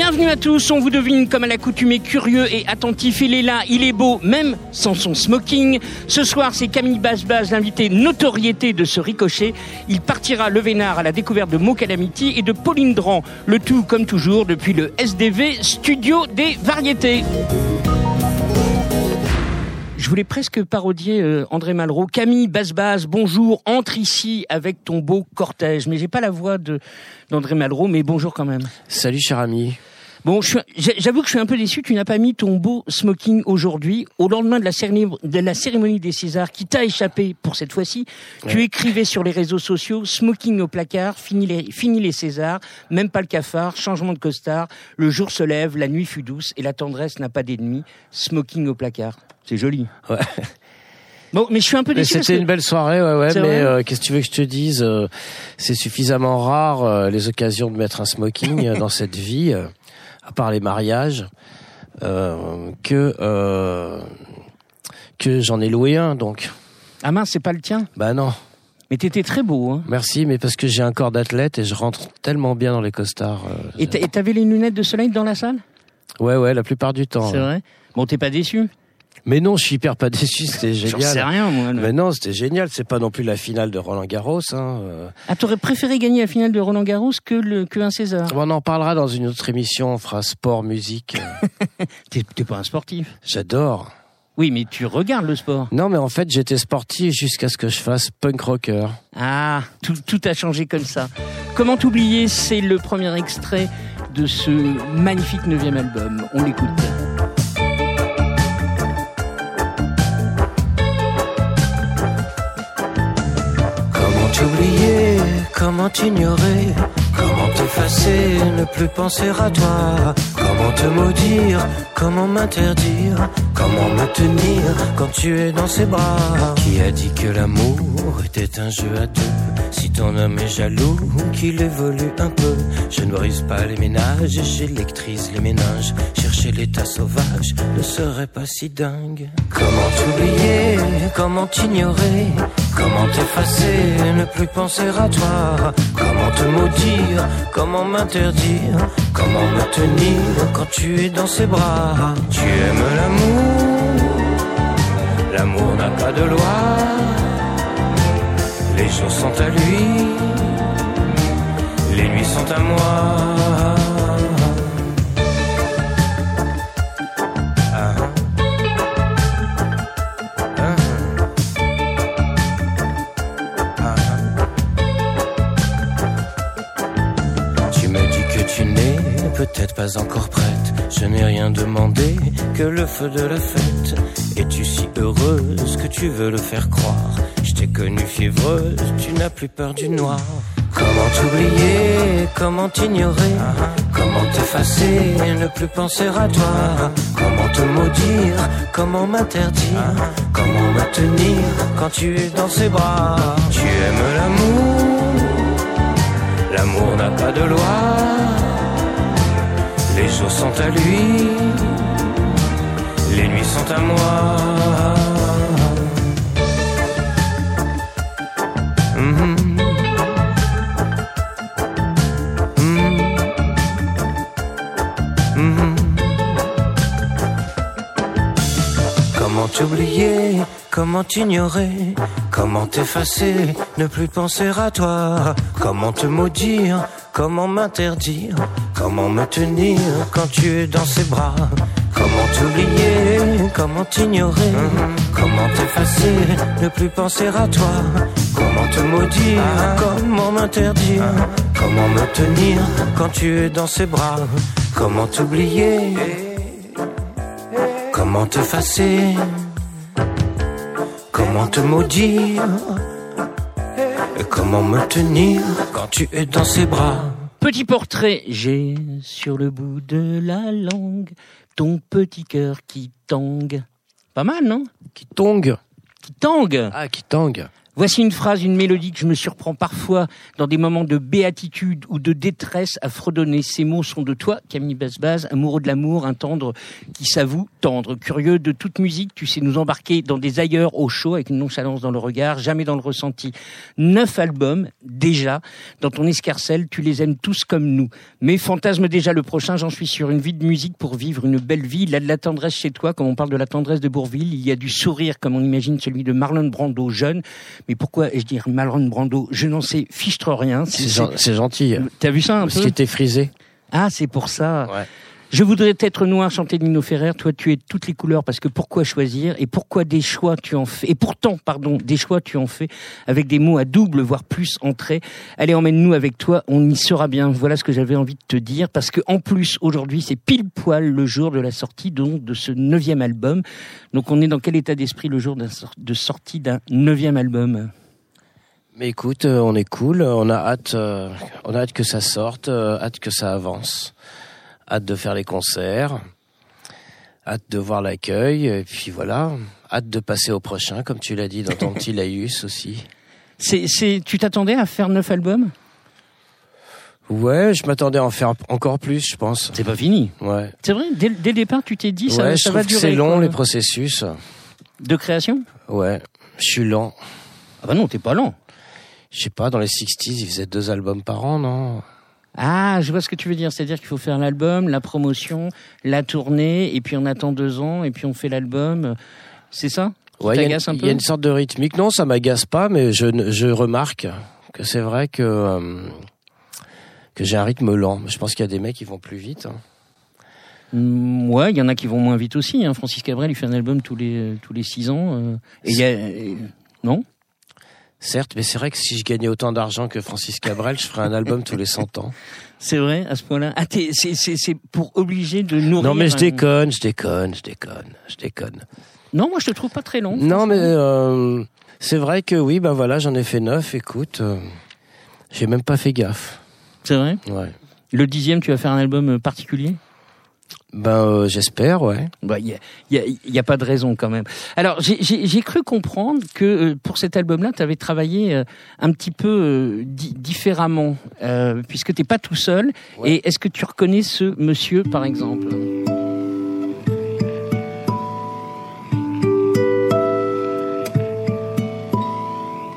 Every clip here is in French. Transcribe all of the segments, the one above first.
Bienvenue à tous, on vous devine comme à l'accoutumée curieux et attentif. Il est là, il est beau, même sans son smoking. Ce soir, c'est Camille Basbaz, l'invité notoriété de ce ricochet. Il partira le vénard à la découverte de Mo Calamity et de Pauline Dran. Le tout, comme toujours, depuis le SDV Studio des Variétés. Je voulais presque parodier euh, André Malraux. Camille Basbaz, bonjour, entre ici avec ton beau cortège. Mais j'ai pas la voix de d'André Malraux, mais bonjour quand même. Salut cher ami. Bon, j'avoue que je suis un peu déçu. Tu n'as pas mis ton beau smoking aujourd'hui, au lendemain de la cérémonie, de la cérémonie des Césars, qui t'a échappé pour cette fois-ci. Tu écrivais sur les réseaux sociaux smoking au placard, fini les, fini les Césars, même pas le cafard, changement de costard. Le jour se lève, la nuit fut douce et la tendresse n'a pas d'ennemi. Smoking au placard, c'est joli. Ouais. Bon, mais je suis un peu déçu. C'était que- une belle soirée, ouais, ouais. Mais euh, qu'est-ce que tu veux que je te dise euh, C'est suffisamment rare euh, les occasions de mettre un smoking dans cette vie, à part les mariages, euh, que euh, que j'en ai loué un. Donc, Ah mince, c'est pas le tien? bah non. Mais t'étais très beau, hein. Merci, mais parce que j'ai un corps d'athlète et je rentre tellement bien dans les costards. euh, Et t'a- et t'avais les lunettes de soleil dans la salle? Ouais, ouais, la plupart du temps. C'est vrai? Bon, t'es pas déçu? Mais non, je suis hyper pas déçu. C'était J'en sais génial. rien, moi. Mais non, c'était génial. C'est pas non plus la finale de Roland Garros. Hein. euh. Ah, t'aurais préféré gagner la finale de Roland Garros que le que un César? On en parlera dans une autre émission. On fera sport, musique. euh. T'es t'es pas un sportif. J'adore. Oui, mais tu regardes le sport. Non, mais en fait, j'étais sportif jusqu'à ce que je fasse punk rocker. Ah, tout, tout a changé comme ça. Comment t'oublier? C'est le premier extrait de ce magnifique neuvième album. On l'écoute. Comment t'ignorer, comment t'effacer, ne plus penser à toi, comment te maudire, comment m'interdire, comment me tenir quand tu es dans ses bras? Qui a dit que l'amour était un jeu à deux? Si ton homme est jaloux, qu'il évolue un peu, je ne brise pas les ménages, j'électrise les méninges. Chercher l'état sauvage ne serait pas si dingue. Comment t'oublier, comment t'ignorer, comment t'effacer, ne plus penser à toi, comment te maudire, comment m'interdire, comment me tenir quand tu es dans ses bras. Tu aimes l'amour, l'amour n'a pas de loi, les jours sont à lui, les nuits sont à moi. Tu me dis que tu n'es peut-être pas encore prête. Je n'ai rien demandé que le feu de la fête. Es-tu si heureuse que tu veux le faire croire? Je t'ai connue fiévreuse, tu n'as plus peur du noir. Comment t'oublier, comment t'ignorer, comment t'effacer, ne plus penser à toi, comment te maudire, comment m'interdire, comment me tenir quand tu es dans ses bras? Tu aimes l'amour, l'amour n'a pas de loi, les jours sont à lui, les nuits sont à moi. T'oublier, comment t'ignorer, comment t'effacer, ne plus penser à toi, comment te maudire, comment m'interdire, comment me tenir quand tu es dans ses bras, comment t'oublier, comment t'ignorer, comment t'effacer, ne plus penser à toi, comment te maudire, comment m'interdire, comment me tenir quand tu es dans ses bras, comment t'oublier. Comment t'effacer Comment te maudire Et Comment me tenir quand tu es dans ses bras Petit portrait, j'ai sur le bout de la langue ton petit cœur qui tangue. Pas mal, non? Qui tongue Qui tangue. Ah, qui tangue Voici une phrase, une mélodie que je me surprends parfois dans des moments de béatitude ou de détresse à fredonner. Ces mots sont de toi, Camille Basbaz, amoureux de l'amour, un tendre qui s'avoue tendre. Curieux de toute musique, tu sais nous embarquer dans des ailleurs au chaud avec une nonchalance dans le regard, jamais dans le ressenti. Neuf albums, déjà, dans ton escarcelle, tu les aimes tous comme nous. Mais fantasme déjà le prochain, j'en suis sûr. Une vie de musique pour vivre une belle vie. Il a de la tendresse chez toi, comme on parle de la tendresse de Bourville. Il y a du sourire, comme on imagine celui de Marlon Brando, jeune mais pourquoi je dire Marlon Brando? Je n'en sais fichtre rien. C'est gentil. T'as vu ça un Parce peu? Parce qu'il était frisé. Ah, c'est pour ça. Ouais. Je voudrais être noir, chanter Nino Ferrer. Toi, tu es toutes les couleurs parce que pourquoi choisir et pourquoi des choix tu en fais? Et pourtant, pardon, des choix tu en fais avec des mots à double voire plus entrée. Allez, emmène-nous avec toi. On y sera bien. Voilà ce que j'avais envie de te dire parce que en plus aujourd'hui c'est pile poil le jour de la sortie donc de ce neuvième album. Donc on est dans quel état d'esprit le jour de sortie d'un neuvième album? Mais écoute, euh, on est cool, on a hâte, euh, on a hâte que ça sorte, euh, hâte que ça avance hâte de faire les concerts, hâte de voir l'accueil, et puis voilà, hâte de passer au prochain, comme tu l'as dit dans ton petit laïus aussi. C'est, c'est, tu t'attendais à faire neuf albums? Ouais, je m'attendais à en faire encore plus, je pense. C'est pas fini. Ouais. C'est vrai. Dès, le départ, tu t'es dit ça, ouais, ça va durer. C'est long les processus. De création? Ouais, je suis lent. Ah bah non, t'es pas lent. Je sais pas, dans les 60s, ils faisaient deux albums par an, non? Ah, je vois ce que tu veux dire. C'est-à-dire qu'il faut faire l'album, la promotion, la tournée, et puis on attend deux ans, et puis on fait l'album. C'est ça Ouais, il y, a une sorte de rythmique. Non, ça m'agace pas, mais je, je remarque que c'est vrai que euh, que j'ai un rythme lent. Je pense qu'il y a des mecs qui vont plus vite. Hein. Mm, ouais, il y en a qui vont moins vite aussi. Hein. Francis Cabrel, il fait un album tous les tous les six ans. Euh, et il y a, non? Certes, mais c'est vrai que si je gagnais autant d'argent que Francis Cabrel, je ferais un album tous les 100 ans. C'est vrai, à ce point-là. Ah, c'est pour obliger de nourrir. Non, mais je déconne, je déconne, je déconne, je déconne. Non, moi je te trouve pas très long. Non, mais euh, c'est vrai que oui, ben voilà, j'en ai fait neuf. Écoute, euh, j'ai même pas fait gaffe. C'est vrai? Ouais. Le dixième, tu vas faire un album particulier? Ben euh, j'espère, ouais. Il bah, y, a, y, y, a, pas de raison quand même. Alors j'ai cru comprendre que euh, pour cet album-là, tu avais travaillé euh, un petit peu différemment, puisque t'es pas tout seul. Et est-ce que tu reconnais ce monsieur, par exemple?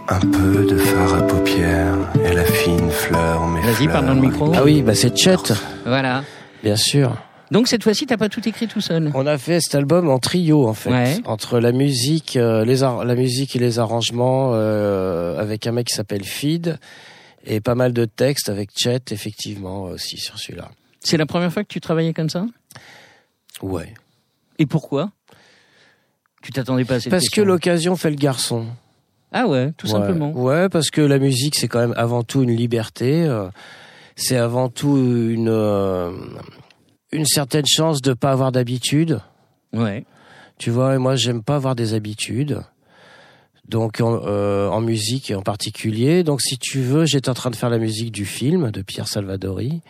Un peu de phare à paupières et la fine fleur mes Vas-y, parle dans le micro. Ah oui, bah c'est Chet. Voilà. Bien sûr. Donc cette fois-ci, t'as pas tout écrit tout seul. On a fait cet album en trio en fait, entre la musique, euh, les la musique et les arrangements, euh, avec un mec qui s'appelle Feed et pas mal de textes avec Chet effectivement aussi sur celui-là. C'est la première fois que tu travaillais comme ça? Ouais. Et pourquoi? Tu t'attendais pas à cette Parce que l'occasion fait le garçon. Ah ouais, tout simplement. Ouais, parce que la musique c'est quand même avant tout une liberté. Euh, c'est avant tout une une certaine chance de pas avoir d'habitude. Ouais. Tu vois, et moi j'aime pas avoir des habitudes. Donc en, euh, en, musique en particulier. Donc si tu veux, j'étais en train de faire la musique du film de Pierre Salvadori.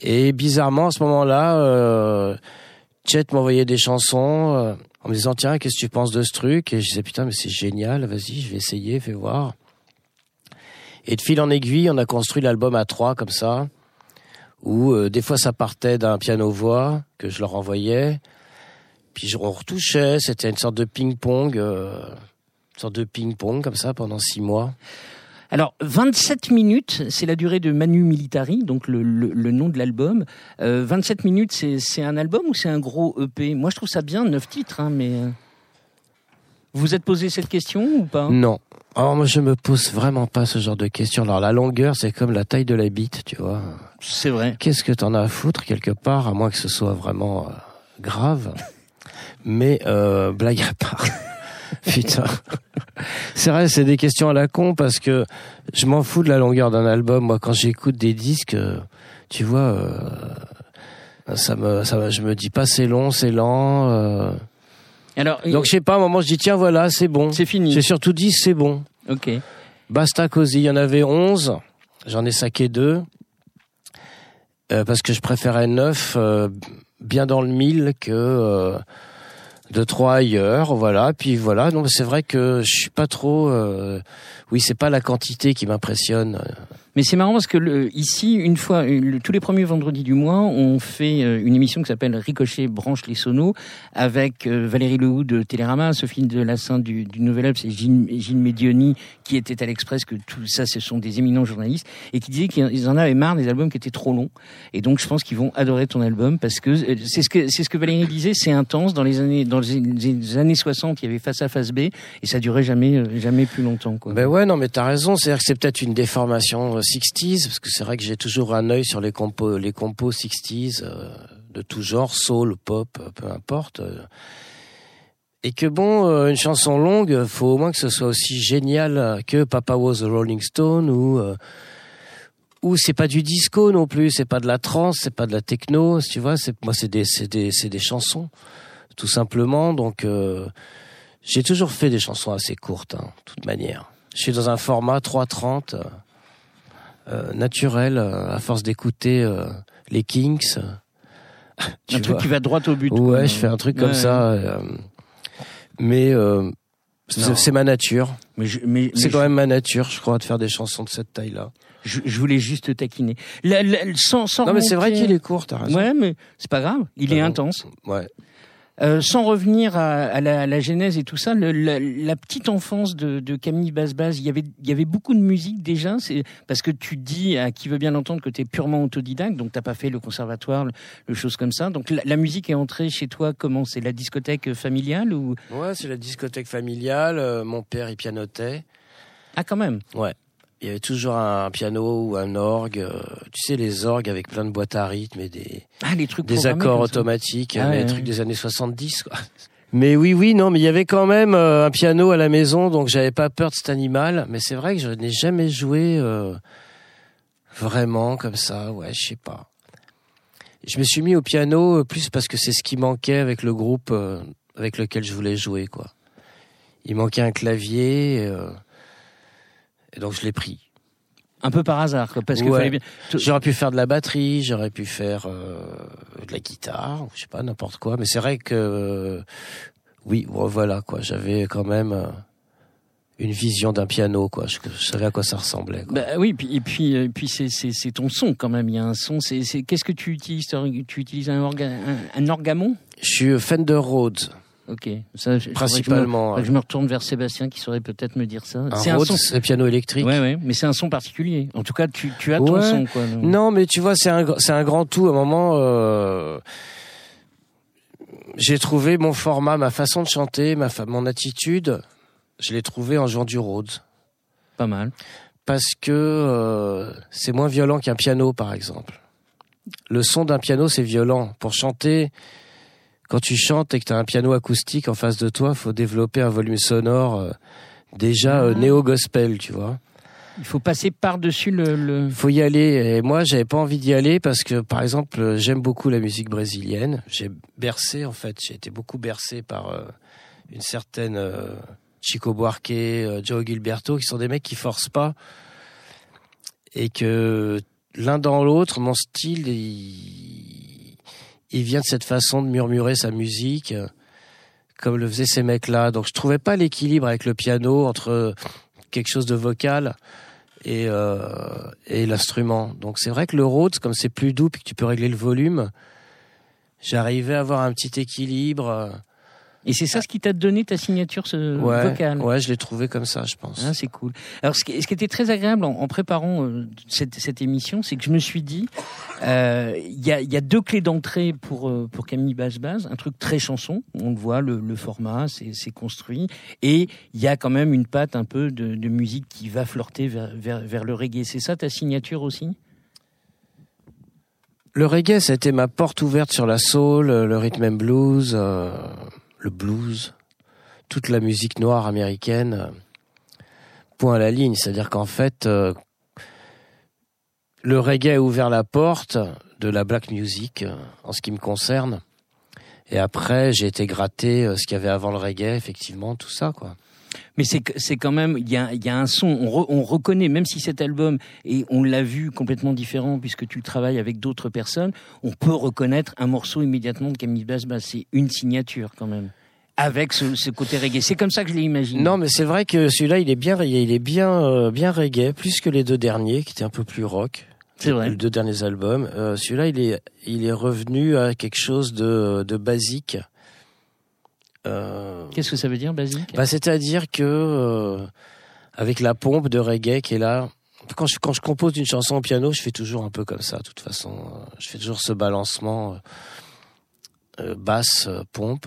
Et bizarrement à ce moment-là, euh, Chet m'envoyait des chansons euh, en me disant tiens qu'est-ce que tu penses de ce truc? Et je disais putain mais c'est génial, vas-y je vais essayer, fais voir. Et de fil en aiguille, on a construit l'album à trois comme ça où euh, des fois ça partait d'un piano-voix que je leur envoyais, puis on retouchait, c'était une sorte de ping-pong, euh, une sorte de ping-pong comme ça pendant six mois. Alors, 27 minutes, c'est la durée de Manu Militari, donc le, le, nom de l'album. Euh, 27 minutes, c'est un album ou c'est un gros EP Moi, je trouve ça bien, neuf titres, hein, mais... Euh, vous vous êtes posé cette question ou pas? Non. Alors moi je me pose vraiment pas ce genre de questions. Alors la longueur c'est comme la taille de la bite, tu vois. C'est vrai. Qu'est-ce que t'en as à foutre quelque part, à moins que ce soit vraiment euh, grave? Mais euh, blague à part. Putain. C'est vrai, c'est des questions à la con parce que je m'en fous de la longueur d'un album. Moi, quand j'écoute des disques, euh, tu vois, euh, ça me, ça, je me dis pas c'est long, c'est lent. Euh, alors, Donc je sais pas, à un moment je dis tiens voilà c'est bon. C'est fini. J'ai surtout dit c'est bon. Ok. Basta cosy, il y en avait 11, j'en ai saqué deux euh, parce que je préférais neuf euh, bien dans le mille que euh, deux trois ailleurs, voilà. Puis voilà, donc c'est vrai que je suis pas trop. euh, oui, c'est pas la quantité qui m'impressionne. Mais c'est marrant parce que le, ici, une fois, tous les premiers vendredis du mois, on fait euh, une émission qui s'appelle Ricochet branche les sonos avec euh, Valérie Lehoux de Télérama, Sophie de Lassin du, du Nouvel Obs et Gilles, Gilles Medioni qui était à l'Express, que tout ça, ce sont des éminents journalistes et qui disaient qu'ils en avaient marre des albums qui étaient trop longs. Et donc, je pense qu'ils vont adorer ton album parce que euh, c'est ce que c'est ce que Valérie disait, c'est intense. Dans les années dans les, années 60, il y avait face à face B et ça durait jamais jamais plus longtemps. Quoi. Ben ouais, non, mais t'as raison. C'est-à-dire que c'est peut-être une déformation 60s, parce que c'est vrai que j'ai toujours un œil sur les compos, les compos 60s euh, de tout genre, soul, pop, euh, peu importe. euh. Et que bon, une chanson longue, faut au moins que ce soit aussi génial que Papa Was a Rolling Stone ou ou c'est pas du disco non plus, c'est pas de la trance, c'est pas de la techno, tu vois. Moi, c'est des, c'est des, c'est des chansons, tout simplement. Donc j'ai toujours fait des chansons assez courtes, hein, de toute manière. Je suis dans un format 3.30 euh, euh, naturel euh, à force d'écouter euh, les Kings. euh, tu un truc qui va droit au but. Ouais, quoi. je fais un truc comme Ouais. ça. euh, mais euh, c'est ma nature. Mais, C'est quand même ma nature, je crois, de faire des chansons de cette taille-là. je, je voulais juste te taquiner. La- la- sans, sans Non, mais c'est vrai qu'il est court, t'as raison. Ouais, mais c'est pas grave. Il est intense. Ouais. Euh, sans revenir à, à la, à la genèse et tout ça, le- la, la petite enfance de, de Camille Basbaz, il y avait, il y avait beaucoup de musique déjà. C'est parce que tu dis à qui veut bien l'entendre que tu es purement autodidacte, donc t'as pas fait le conservatoire, le, le choses comme ça. Donc la, la musique est entrée chez toi comment? C'est la discothèque familiale ou? Ouais, c'est la discothèque familiale. euh, mon père, il pianotait. ah quand même? Il y avait toujours un piano ou un orgue. euh, tu sais, les orgues avec plein de boîtes à rythme et des, Ah les trucs des accords automatiques, Ah les ouais. trucs des années 70, quoi. Mais oui, oui, non, mais il y avait quand même euh, un piano à la maison, donc j'avais pas peur de cet animal. Mais c'est vrai que je n'ai jamais joué euh, vraiment comme ça. Ouais, je sais pas. Je me suis mis au piano euh, plus parce que c'est ce qui manquait avec le groupe avec lequel je voulais jouer, quoi. Il manquait un clavier, euh, et donc je l'ai pris. Un peu par hasard, quoi, parce que Ouais. fallait bien. J'aurais pu faire de la batterie, j'aurais pu faire euh, de la guitare, je sais pas n'importe quoi. Mais c'est vrai que euh, oui, bon, voilà quoi. J'avais quand même euh, une vision d'un piano quoi. Je, je savais à quoi ça ressemblait. Quoi. Bah oui, et puis, euh, puis c'est, c'est, ton son quand même. Il y a un son. C'est, qu'est-ce que tu utilises Tu utilises un, orga, un, un orgamon? Je suis Fender Rhodes Ok. Ça, je- me- principalement. je me retourne vers Sébastien qui saurait peut-être me dire ça. C'est un Rhodes, son. c'est piano électrique. Ouais, ouais, mais c'est un son particulier. En tout cas, tu, tu as ton Ouais. son, quoi. donc. Non, mais tu vois, c'est un, c'est un grand tout. À un moment, euh, j'ai trouvé mon format, ma façon de chanter, ma fa- mon attitude. Je l'ai trouvé en jouant du Rhodes. Pas mal. parce que euh, c'est moins violent qu'un piano, par exemple. Le son d'un piano, c'est violent. Pour chanter, quand tu chantes et que tu as un piano acoustique en face de toi, faut développer un volume sonore euh, déjà euh, Ah. néo-gospel, tu vois. Il faut passer par-dessus le. le... faut y aller. Et moi, j'avais pas envie d'y aller parce que, par exemple, euh, j'aime beaucoup la musique brésilienne. J'ai bercé, en fait, j'ai été beaucoup bercé par euh, une certaine Chico Buarque, Joe Gilberto, qui sont des mecs qui forcent pas et que l'un dans l'autre, mon style, il, il vient de cette façon de murmurer sa musique, euh, comme le faisaient ces mecs-là. Donc, je trouvais pas l'équilibre avec le piano entre quelque chose de vocal et, euh, et l'instrument. Donc c'est vrai que le Rhodes, comme c'est plus doux puis que tu peux régler le volume, j'arrivais à avoir un petit équilibre. Et c'est ça ce qui t'a donné ta signature ce ouais, vocale. ouais, je l'ai trouvé comme ça, je pense. Ah, c'est cool. Alors, ce qui, ce qui était très agréable en, en préparant euh, cette, cette émission, c'est que je me suis dit, euh, il y, a, il y a deux clés d'entrée pour euh, pour Camille Basse-Basse. Un truc très chanson, on le voit, le, le format, c'est construit, et il y a quand même une patte un peu de, de musique qui va flirter vers, vers, vers le reggae. C'est ça ta signature aussi? Le reggae, ça a été ma porte ouverte sur la soul, le rhythm and blues, le blues, toute la musique noire américaine. Point à la ligne, c'est-à-dire qu'en fait, euh, le reggae a ouvert la porte de la black music euh, en ce qui me concerne. Et après, j'ai été gratter euh, ce qu'il y avait avant le reggae, effectivement, tout ça, quoi. Mais c'est quand même il y a, y a un son on, re- on reconnaît même si cet album et on l'a vu complètement différent puisque tu le travailles avec d'autres personnes on peut reconnaître un morceau immédiatement de Camille Basse Basse c'est une signature quand même avec ce, ce côté reggae. C'est comme ça que je l'ai imaginé. Non, mais c'est vrai que celui-là, il est bien reggae. Il est bien, euh, bien reggae, plus que les deux derniers, qui étaient un peu plus rock. C'est vrai. Les deux derniers albums. Euh, celui-là, il est, il est revenu à quelque chose de, de basique. Euh, Qu'est-ce que ça veut dire, basique bah, c'est-à-dire que euh, avec la pompe de reggae qui est là. Quand je, quand je compose une chanson au piano, je fais toujours un peu comme ça. De toute façon, je fais toujours ce balancement euh, basse pompe.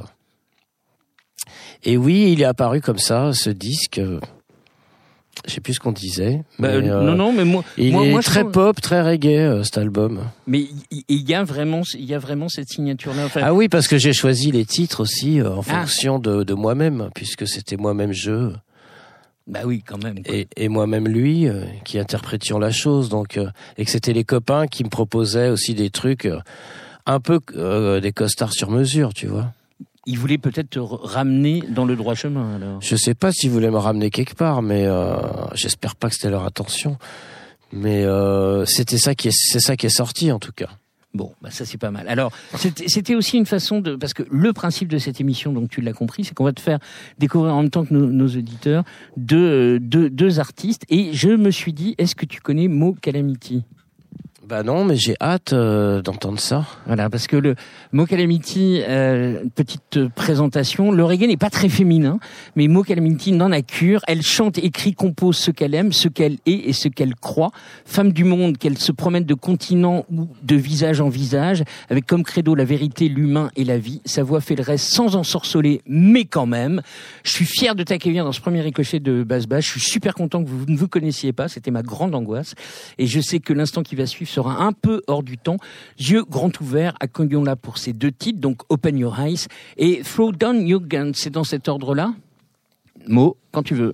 Et oui, il est apparu comme ça, ce disque. Euh, Je sais plus ce qu'on disait. Bah, mais, euh, non, non, mais moi, Il moi, est moi, je très trouve- pop, très reggae euh, cet album. Mais il y a vraiment, il y a vraiment cette signature-là. Enfin, Ah oui, parce que j'ai choisi les titres aussi euh, en Ah. fonction de, de moi-même, puisque c'était moi-même jeu bah oui, quand même. quoi. et, et moi-même lui euh, qui interprétions la chose. Donc euh, et que c'était les copains qui me proposaient aussi des trucs euh, un peu euh, des costards sur mesure, tu vois. Il voulait peut-être te ramener dans le droit chemin. Alors. Je sais pas s'ils voulaient me ramener quelque part, mais euh, j'espère pas que c'était leur intention. Mais euh, c'était ça qui est, c'est ça qui est sorti en tout cas. Bon, bah ça c'est pas mal. Alors, c'était c'était aussi une façon de, parce que le principe de cette émission, donc tu l'as compris, c'est qu'on va te faire découvrir en même temps que nos, nos auditeurs deux, euh, deux, deux artistes. Et je me suis dit, est-ce que tu connais Mo Calamity? Bah non, mais j'ai hâte euh, d'entendre ça. Voilà, parce que le Mo Calamity, euh, petite présentation, le reggae n'est pas très féminin, mais Mo Calamity n'en a cure. Elle chante, écrit, compose ce qu'elle aime, ce qu'elle est et ce qu'elle croit. Femme du monde, qu'elle se promène de continent ou de visage en visage, avec comme credo la vérité, l'humain et la vie. Sa voix fait le reste sans ensorceler, mais quand même. Je suis fier de t'accueillir dans ce premier ricochet de Basse Basse. Je suis super content que vous ne vous connaissiez pas. C'était ma grande angoisse. Et je sais que l'instant qui va suivre sera un peu hors du temps. Yeux grands ouverts, accueillons-la pour ces deux titres, donc Open Your Eyes et Throw Down Your Gun. C'est dans cet ordre-là Mo, quand tu veux.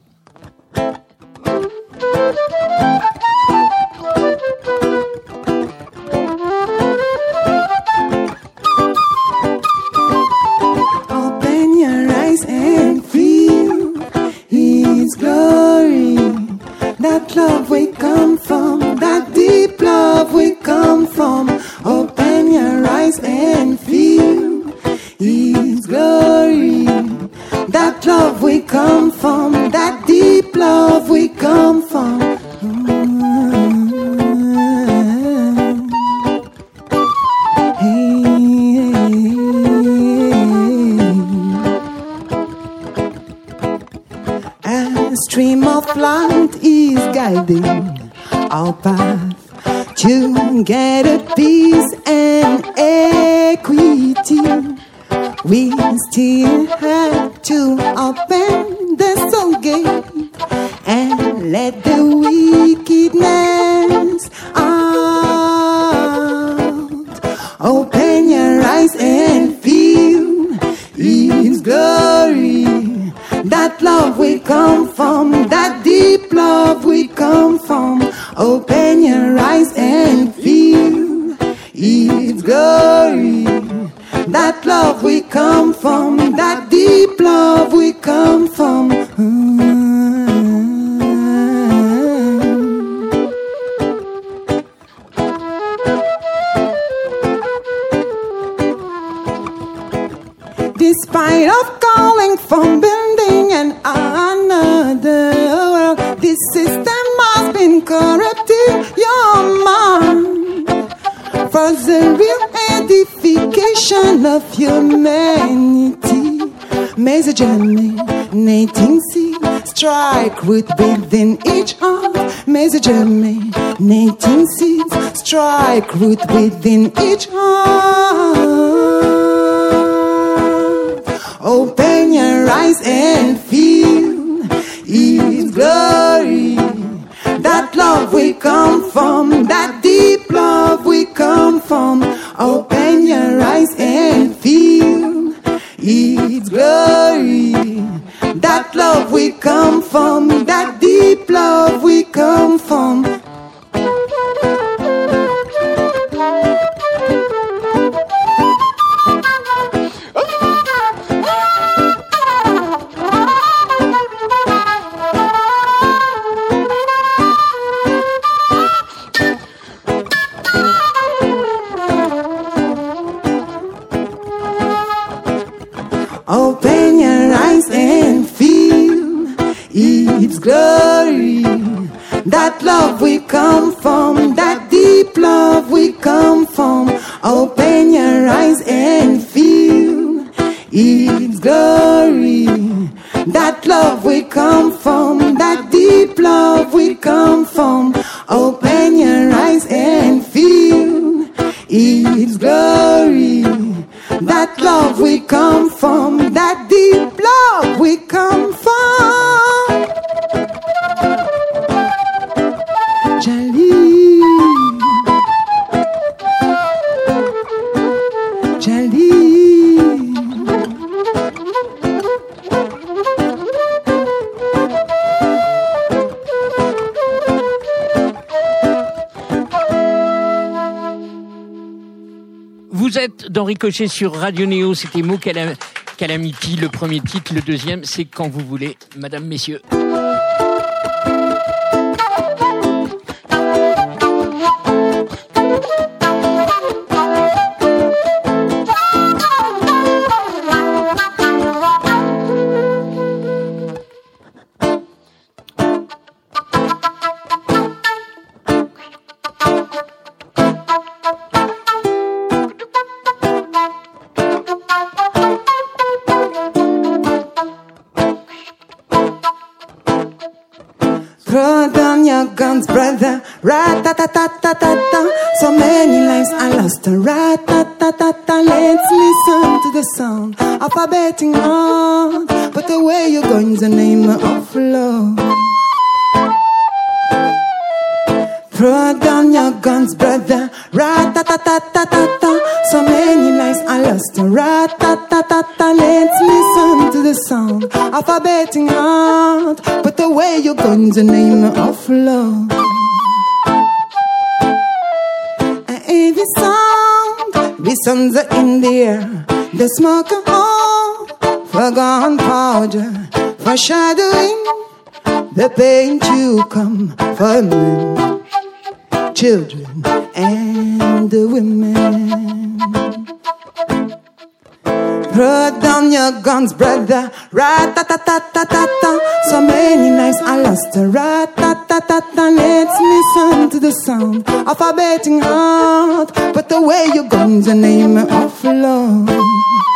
Seed, strike root within each heart. Message germinating seeds, strike root within each heart. Open your eyes and feel His glory. That love we come from, that deep love we come from. Open your eyes and feel His glory. That love we come from, that deep love we come from. Vous êtes dans Ricochet sur Radio Néo, c'était Mo Calam- Calamity, le premier titre, le deuxième, c'est quand vous voulez, madame, messieurs. Shadowing the pain to come for men, children, and the women. Throw down your guns, brother. Rat-ta-ta-ta-ta-ta-ta. So many lives I lost. Rat-ta-ta-ta-ta. Let's listen to the sound of a beating heart. But the way you're going's the name of love.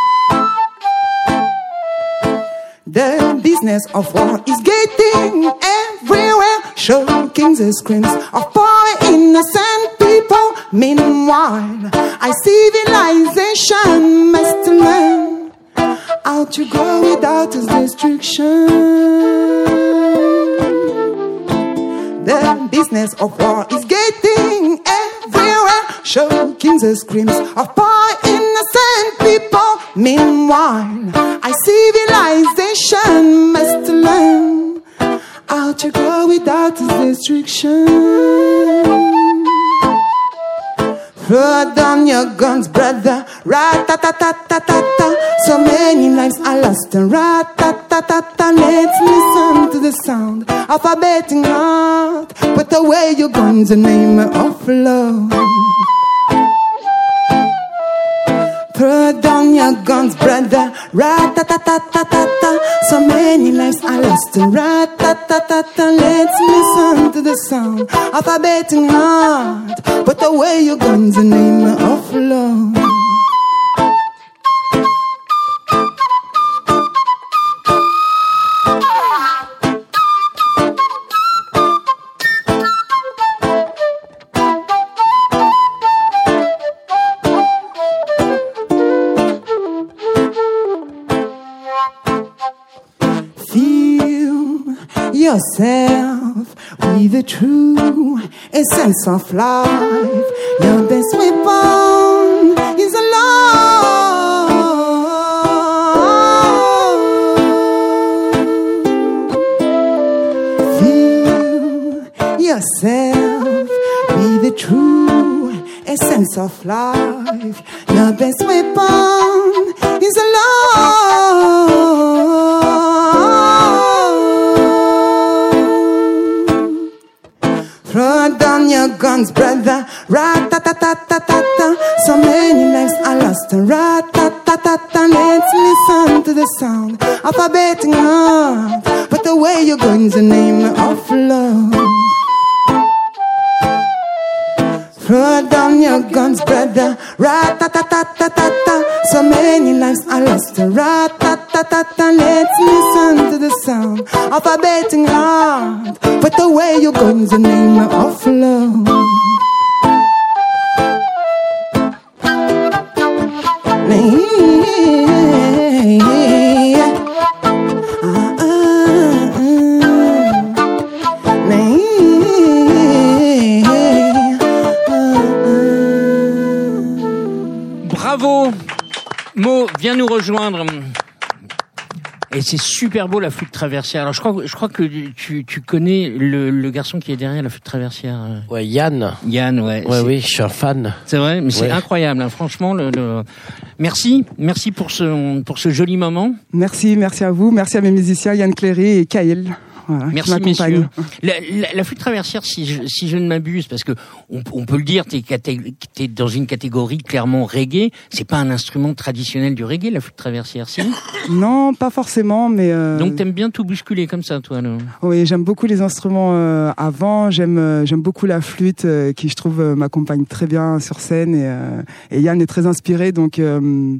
The business of war is getting everywhere, shocking the screams of poor innocent people. Meanwhile, I civilization must learn how to grow without its destruction. The business of war is getting everywhere, shocking the screams of poor innocent people. Meanwhile, civilization must learn how to grow without its destruction. Throw down your guns, brother. Rat-ta-ta-ta-ta-ta-ta. So many lives are lost. Rat-ta-ta-ta-ta. Let's listen to the sound of a betting heart. Put away your guns in the name of love. Throw down your guns, brother. Rat-ta-ta-ta-ta-ta-ta. So many lives are lost. Rat-ta-ta-ta-ta. Let's listen to the sound of a betting heart. Put away your guns in the name of love. Essence of life. Your best weapon is love. Feel yourself with the true essence of life. Your best weapon is a love. Throw down your guns, brother. Rat-ta-ta-ta-ta-ta-ta. So many lives are lost. Rat-ta-ta-ta-ta. Let's listen to the sound of a betting heart. But the way you're going's the name of love. Throw down your guns, brother. Rat-ta-ta-ta-ta-ta-ta. So many lives are lost. Rat-ta-ta-ta-ta. Let's listen to the sound of a betting heart. But the way you're going's the name of love. C'est super beau la flûte traversière. Alors je crois, je crois que tu, tu connais le, le garçon qui est derrière la flûte traversière. euh, Ouais, Yann. Yann, ouais. Ouais, oui, je suis un fan. C'est vrai, mais c'est incroyable. hein. Franchement, le, le- merci, merci pour ce pour ce joli moment. Merci, merci à vous. Merci à mes musiciens Yann Cléry et Kael. Voilà, qui Merci messieurs. La, la- la flûte traversière, si je, si je ne m'abuse, parce que on, on peut le dire, t'es caté- t'es dans une catégorie clairement reggae. C'est pas un instrument traditionnel du reggae, la flûte traversière, si. Non, pas forcément, mais euh, Donc t'aimes bien tout bousculer comme ça, toi. là. oui, j'aime beaucoup les instruments euh, avant. J'aime, euh, j'aime beaucoup la flûte, euh, qui je trouve euh, m'accompagne très bien sur scène. Et, euh, et Yann est très inspiré, donc euh,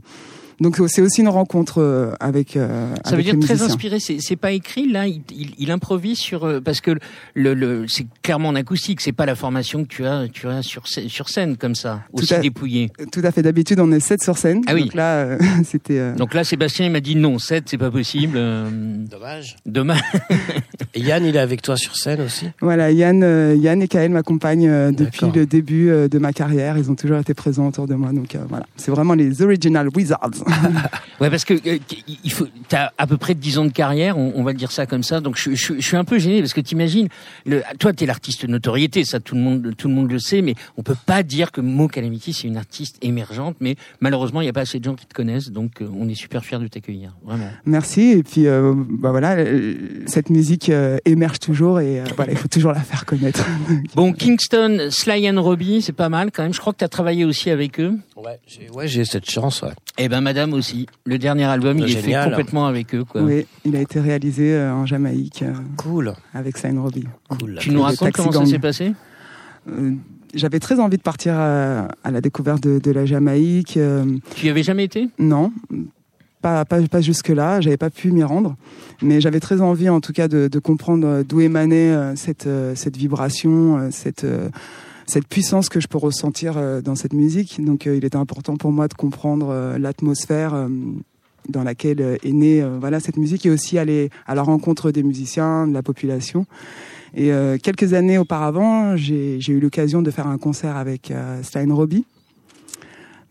donc c'est aussi une rencontre euh, avec. euh, Ça veut dire les très inspiré. C'est c'est pas écrit là. Il, il, il improvise sur euh, parce que le, le c'est clairement en acoustique. C'est pas la formation que tu as tu as sur sur scène comme ça aussi à- dépouillé. Tout à fait. D'habitude, on est sept sur scène. Ah oui. Donc là, euh, c'était. euh, Donc là, Sébastien il m'a dit non, 7 c'est pas possible. euh, Dommage. Dommage. Et Yann, il est avec toi sur scène aussi? Voilà, Yann, euh, Yann et Kael m'accompagnent euh, depuis D'accord. le début euh, de ma carrière. Ils ont toujours été présents autour de moi. Donc euh, voilà, c'est vraiment les original wizards. Ouais, parce que euh, il faut, t'as à peu près 10 ans de carrière, on, on va le dire ça comme ça. Donc je, je, je suis un peu gêné parce que t'imagines, le, toi t'es l'artiste notoriété, ça tout le monde, tout le monde le sait, mais on peut pas dire que Mo Calamity c'est une artiste émergente. Mais malheureusement, il y a pas assez de gens qui te connaissent, donc euh, on est super fiers de t'accueillir, vraiment. Merci. Et puis euh, bah voilà, euh, cette musique euh, émerge toujours et euh, voilà, il faut toujours la faire connaître. Bon, Kingston, Sly and Robbie, c'est pas mal quand même. Je crois que t'as travaillé aussi avec eux. Ouais, j'ai ouais, j'ai cette chance, ouais. Eh ben, Madame aussi. Le dernier album, il est fait complètement avec eux, quoi. oui, il a été réalisé euh, en Jamaïque euh, Cool. avec Sign Robbie. Cool. Tu nous racontes comment ça s'est passé? Euh, J'avais très envie de partir à, à la découverte de, de la Jamaïque. euh, Tu y avais jamais été? Non, pas, pas, pas jusque-là, j'avais pas pu m'y rendre. Mais j'avais très envie, en tout cas, de, de comprendre d'où émanait cette, cette vibration, cette, euh, cette puissance que je peux ressentir euh, dans cette musique. Donc, euh, il était important pour moi de comprendre euh, l'atmosphère dans laquelle est née voilà, cette musique et aussi aller à la rencontre des musiciens, de la population. Et quelques années auparavant, j'ai eu l'occasion de faire un concert avec Stein Robbie.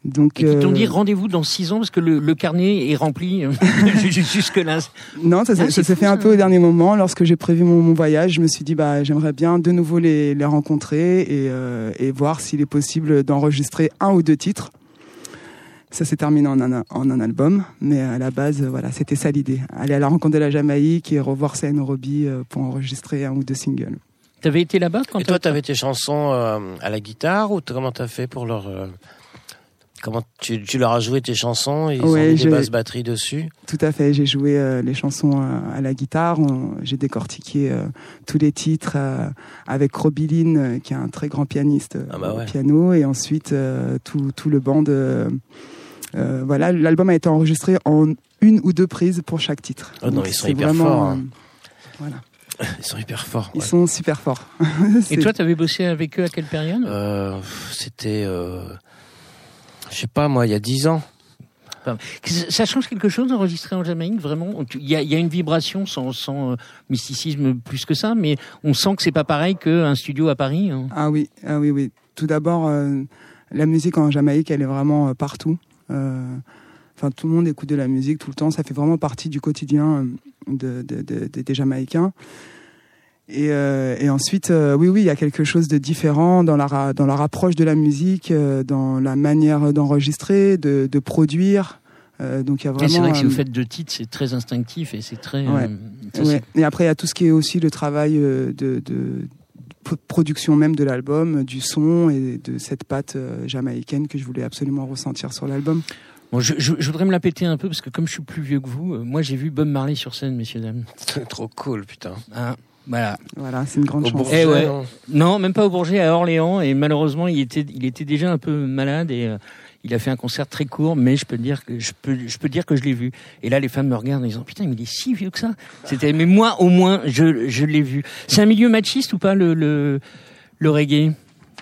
Donc, Et qui t'ont euh, dit rendez-vous dans six ans parce que le, le carnet est rempli jusque là. Non, ça, s'est- Ah, s'est fait un peu au dernier moment. Lorsque j'ai prévu mon, mon voyage, je me suis dit, bah, j'aimerais bien de nouveau les, les rencontrer et, euh, et voir s'il est possible d'enregistrer un ou deux titres. Ça s'est terminé en un, en un album, mais à la base, euh, voilà, c'était ça l'idée. Aller à la rencontre de la Jamaïque et revoir Sain Robbie euh, pour enregistrer un ou deux singles. T'avais été là-bas quand Et toi, t'avais tes chansons euh, à la guitare ou comment t'as fait pour leur euh, comment tu, tu leur as joué tes chansons et ils ont Ouais, mis des basses batteries dessus Tout à fait. J'ai joué euh, les chansons euh, à la guitare. On- J'ai décortiqué euh, tous les titres euh, avec Robbie Lynn, euh, qui est un très grand pianiste Ah bah ouais. au piano, et ensuite euh, tout, tout le band. euh, euh, voilà, l'album a été enregistré en une ou deux prises pour chaque titre. Oh non, Donc ils sont hyper vraiment, forts, hein. euh, voilà, Ils sont hyper forts. ils ouais. sont super forts. Et toi, t'avais bossé avec eux à quelle période? Euh, C'était, euh, je sais pas moi, il y a dix ans. Ça change quelque chose d'enregistrer en Jamaïque, vraiment? Il y a, il y a une vibration sans, sans euh, mysticisme plus que ça, mais on sent que c'est pas pareil qu'un studio à Paris. hein. Ah oui, ah oui, oui. Tout d'abord, euh, la musique en Jamaïque, elle est vraiment euh, partout. Euh, Enfin, tout le monde écoute de la musique tout le temps. Ça fait vraiment partie du quotidien euh, de, de- de- de- des Jamaïcains. Et, euh, et ensuite, euh, oui, oui, il y a quelque chose de différent dans leur, dans leur approche de la musique, euh, dans la manière d'enregistrer, de, de produire. Euh, donc il y a Et vraiment. c'est vrai que si euh, vous faites deux titres, c'est très instinctif et c'est très. Ouais. euh, Ouais. Et après, il y a tout ce qui est aussi le travail euh, de, de production même de l'album, du son et de cette patte euh, jamaïcaine que je voulais absolument ressentir sur l'album. Bon, je, je- je voudrais me la péter un peu parce que comme je suis plus vieux que vous, euh, moi j'ai vu Bob Marley sur scène, messieurs dames. C'est trop cool, putain. Hein, voilà. Voilà, c'est une grande Au chance. Bourget, Eh ouais. non Non, même pas au Bourget, à Orléans. Et malheureusement, il était, il était déjà un peu malade et euh, il a fait un concert très court. Mais je peux dire que je peux, je peux dire que je l'ai vu. Et là, les femmes me regardent en disant putain, mais il est si vieux que ça. C'était, mais moi, au moins, je, je l'ai vu. C'est un milieu machiste ou pas le, le, le reggae?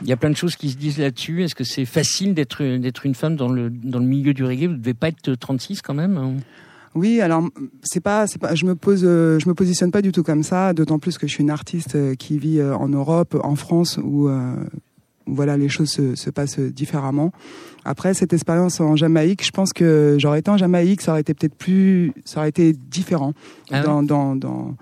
Il y a plein de choses qui se disent là-dessus. Est-ce que c'est facile d'être, d'être une femme dans le, dans le milieu du reggae? Vous devez pas être 36 quand même. Oui, alors c'est pas, c'est pas, je me pose, euh, je me positionne pas du tout comme ça. D'autant plus que je suis une artiste euh, qui vit euh, en Europe, en France, où euh, voilà, les choses se, se passent différemment. Après cette expérience en Jamaïque, je pense que j'aurais été en Jamaïque, ça aurait été peut-être plus, ça aurait été différent Ah dans, dans, dans-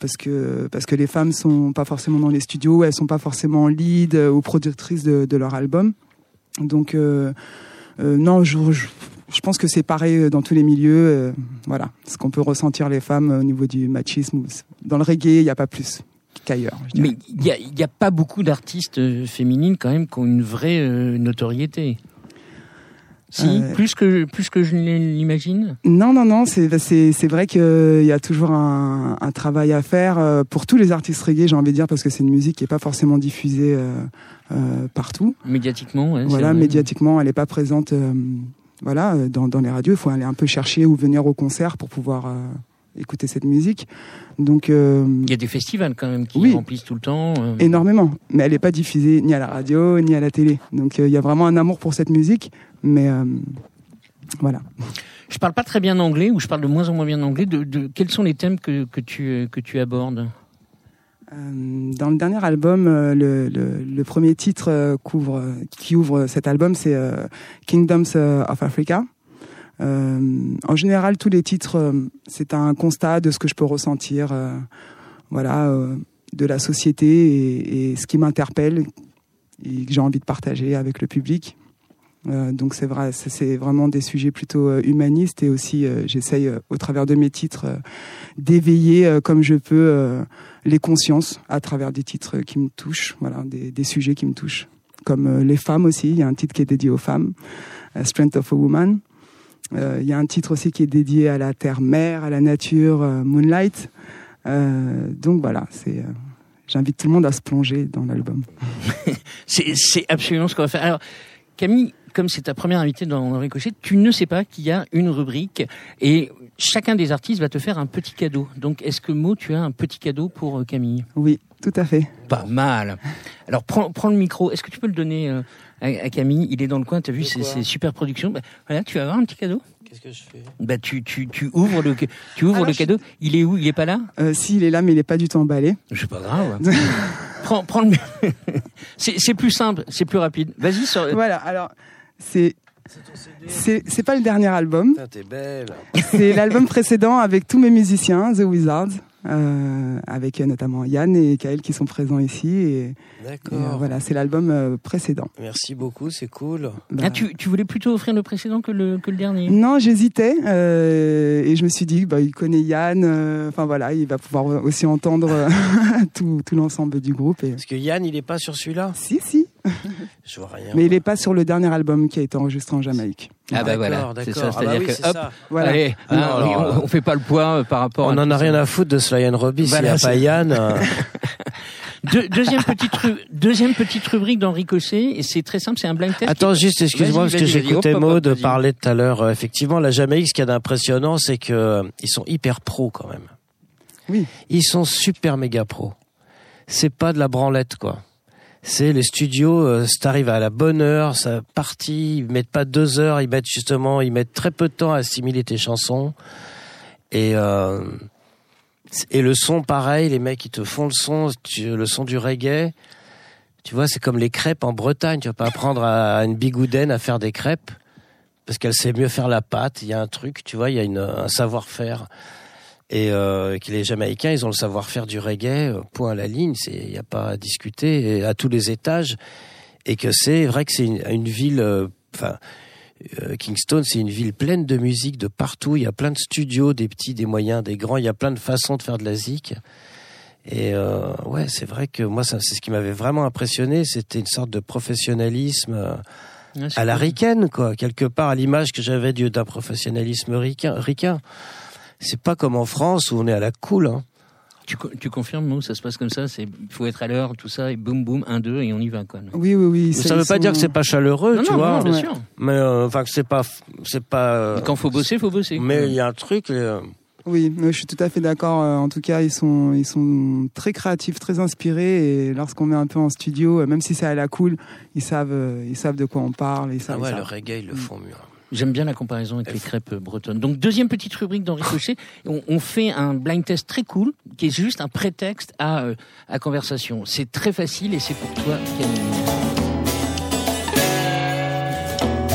parce que parce que les femmes sont pas forcément dans les studios, elles sont pas forcément lead ou productrices de, de leur album. Donc euh, euh, non, je, je, je pense que c'est pareil dans tous les milieux. euh, voilà, ce qu'on peut ressentir les femmes au niveau du machisme. Dans le reggae, il n'y a pas plus qu'ailleurs. Mais il n'y a, il y a pas beaucoup d'artistes euh, féminines quand même qui ont une vraie euh, notoriété. Si, Euh, plus que plus que je l'imagine? Non, non, non, c'est c'est c'est vrai qu'il y a toujours un, un travail à faire euh, pour tous les artistes reggae, j'ai envie de dire, parce que c'est une musique qui est pas forcément diffusée euh, euh, partout. Médiatiquement, ouais, Voilà, médiatiquement, elle n'est pas présente. Voilà, euh, dans, dans les radios, il faut aller un peu chercher ou venir au concert pour pouvoir euh, écouter cette musique. Donc euh, Il y a des festivals quand même qui Oui. remplissent tout le temps. euh. énormément, mais elle n'est pas diffusée ni à la radio ni à la télé. Donc euh, il y a vraiment un amour pour cette musique, mais euh, voilà. Je parle pas très bien anglais ou je parle de moins en moins bien anglais. De, de- quels sont les thèmes que, que tu que tu abordes? Dans le dernier album, euh, le, premier titre euh, euh, qui ouvre cet album, c'est euh, Kingdoms euh, of Africa. Euh, en général, tous les titres, euh, c'est un constat de ce que je peux ressentir, euh, voilà, euh, de la société et ce qui m'interpelle et que j'ai envie de partager avec le public. Euh, donc c'est vrai, c'est- vraiment des sujets plutôt euh, humanistes et aussi euh, j'essaye euh, au travers de mes titres euh, d'éveiller comme je peux les consciences à travers des titres qui me touchent, voilà, des, des sujets qui me touchent, comme les femmes aussi. Il y a un titre qui est dédié aux femmes, Strength of a Woman. Il y a un titre aussi qui est dédié à la terre-mère, à la nature, Moonlight. Donc voilà, c'est. J'invite tout le monde à se plonger dans l'album. C'est absolument ce qu'on va faire. Alors, Camille, comme c'est ta première invitée dans, Ricochet, tu ne sais pas qu'il y a une rubrique et chacun des artistes va te faire un petit cadeau. Donc, est-ce que Mo, tu as un petit cadeau pour euh, Camille? Oui, tout à fait. Pas mal. Alors, prends, prends le micro. Est-ce que tu peux le donner euh, à, à Camille? Il est dans le coin. T'as vu, c'est quoi? c'est super production. Bah, voilà, tu vas avoir un petit cadeau? Qu'est-ce que je fais? Bah, tu, tu, tu ouvres le, tu ouvres Alors, le je- cadeau. Il est où? Il est pas là? Euh, si, il est là, mais il n'est pas du tout emballé. C'est pas grave. prends, prends le. c'est c'est plus simple, c'est plus rapide. Vas-y. Sur... Voilà, alors, c'est. C'est c'est pas le dernier album, Putain, t'es belle. c'est l'album précédent avec tous mes musiciens, The Wizards, euh, avec notamment Yann et Kael qui sont présents ici. Et, euh, D'accord. voilà, c'est l'album euh, précédent. Merci beaucoup, c'est cool. Bah, Ah, tu, tu voulais plutôt offrir le précédent que le, que le dernier Non, j'hésitais euh, et je me suis dit, bah, il connaît Yann, euh, enfin voilà, il va pouvoir aussi entendre tout, tout l'ensemble du groupe. Et... Parce que Yann, il est pas sur celui-là? Si, si, Je vois rien. mais il n'est pas sur le dernier album qui a été enregistré en Jamaïque. Ah bah voilà, c'est ça. Ah bah C'est-à-dire oui, que, hop, ça. Voilà. allez, Ah hein, non, alors, on, fait pas le poids euh, par rapport On à en tout a rien à foutre de Sly and Robbie. S'il n'y a c'est- pas Yann, Deux- deuxième, petite ru- deuxième petite rubrique dans Ricochet, et c'est très simple, c'est un blind test. Attends, juste, excuse-moi, parce que j'écoutais Maud parler tout à l'heure. Euh, Effectivement, la Jamaïque, ce qu'il y a d'impressionnant, c'est que euh, ils sont hyper pros quand même. Oui. Ils sont super méga pros. C'est pas de la branlette, quoi. C'est les studios, euh, c'est arrivé à la bonne heure, ça partit, ils mettent pas deux heures, ils mettent justement, ils mettent très peu de temps à assimiler tes chansons. Et, euh, et le son, pareil, les mecs, ils te font le son, tu- le son du reggae. Tu vois, c'est comme les crêpes en Bretagne. Tu vas pas apprendre à une bigoudaine à faire des crêpes parce qu'elle sait mieux faire la pâte. Il y a un truc, tu vois, il y a une, un savoir-faire. Et euh, que les Jamaïcains, ils ont le savoir-faire du reggae, euh, point à la ligne. C'est, il n'y a pas à discuter et à tous les étages. Et que c'est vrai que c'est une, une ville, euh, enfin. euh, Kingston, c'est une ville pleine de musique de partout. Il y a plein de studios, des petits, des moyens, des grands. Il y a plein de façons de faire de la zik. Et euh, ouais, c'est vrai que moi, c'est ce qui m'avait vraiment impressionné. C'était une sorte de professionnalisme Ouais, à la cool. ricaine, quoi. Quelque part, à l'image que j'avais du- d'un professionnalisme ricain. ricain. C'est pas comme en France où on est à la cool. Hein. Tu, co- tu confirmes, Mo, ça se passe comme ça, c'est, il faut être à l'heure, tout ça, et boum boum, un, deux, et on y va, quoi. Non, Oui, oui, oui. Ça veut ils pas sont- dire que c'est pas chaleureux, tu non, vois. non, bien ouais. sûr. Mais euh, enfin que c'est pas, c'est pas. euh, Quand faut bosser, faut bosser. mais il y a un truc. euh, Oui, je suis tout à fait d'accord. En tout cas, ils sont, ils sont très créatifs, très inspirés. Et lorsqu'on met un peu en studio, même si c'est à la cool, ils savent, ils savent de quoi on parle. Ils ah ouais, ils le reggae, ils le font mieux. J'aime bien la comparaison avec les crêpes bretonnes. Donc deuxième petite rubrique dans Ricochet, ah. on, on, fait un blind test très cool qui est juste un prétexte à, euh, à conversation. C'est très facile et c'est pour toi Camille.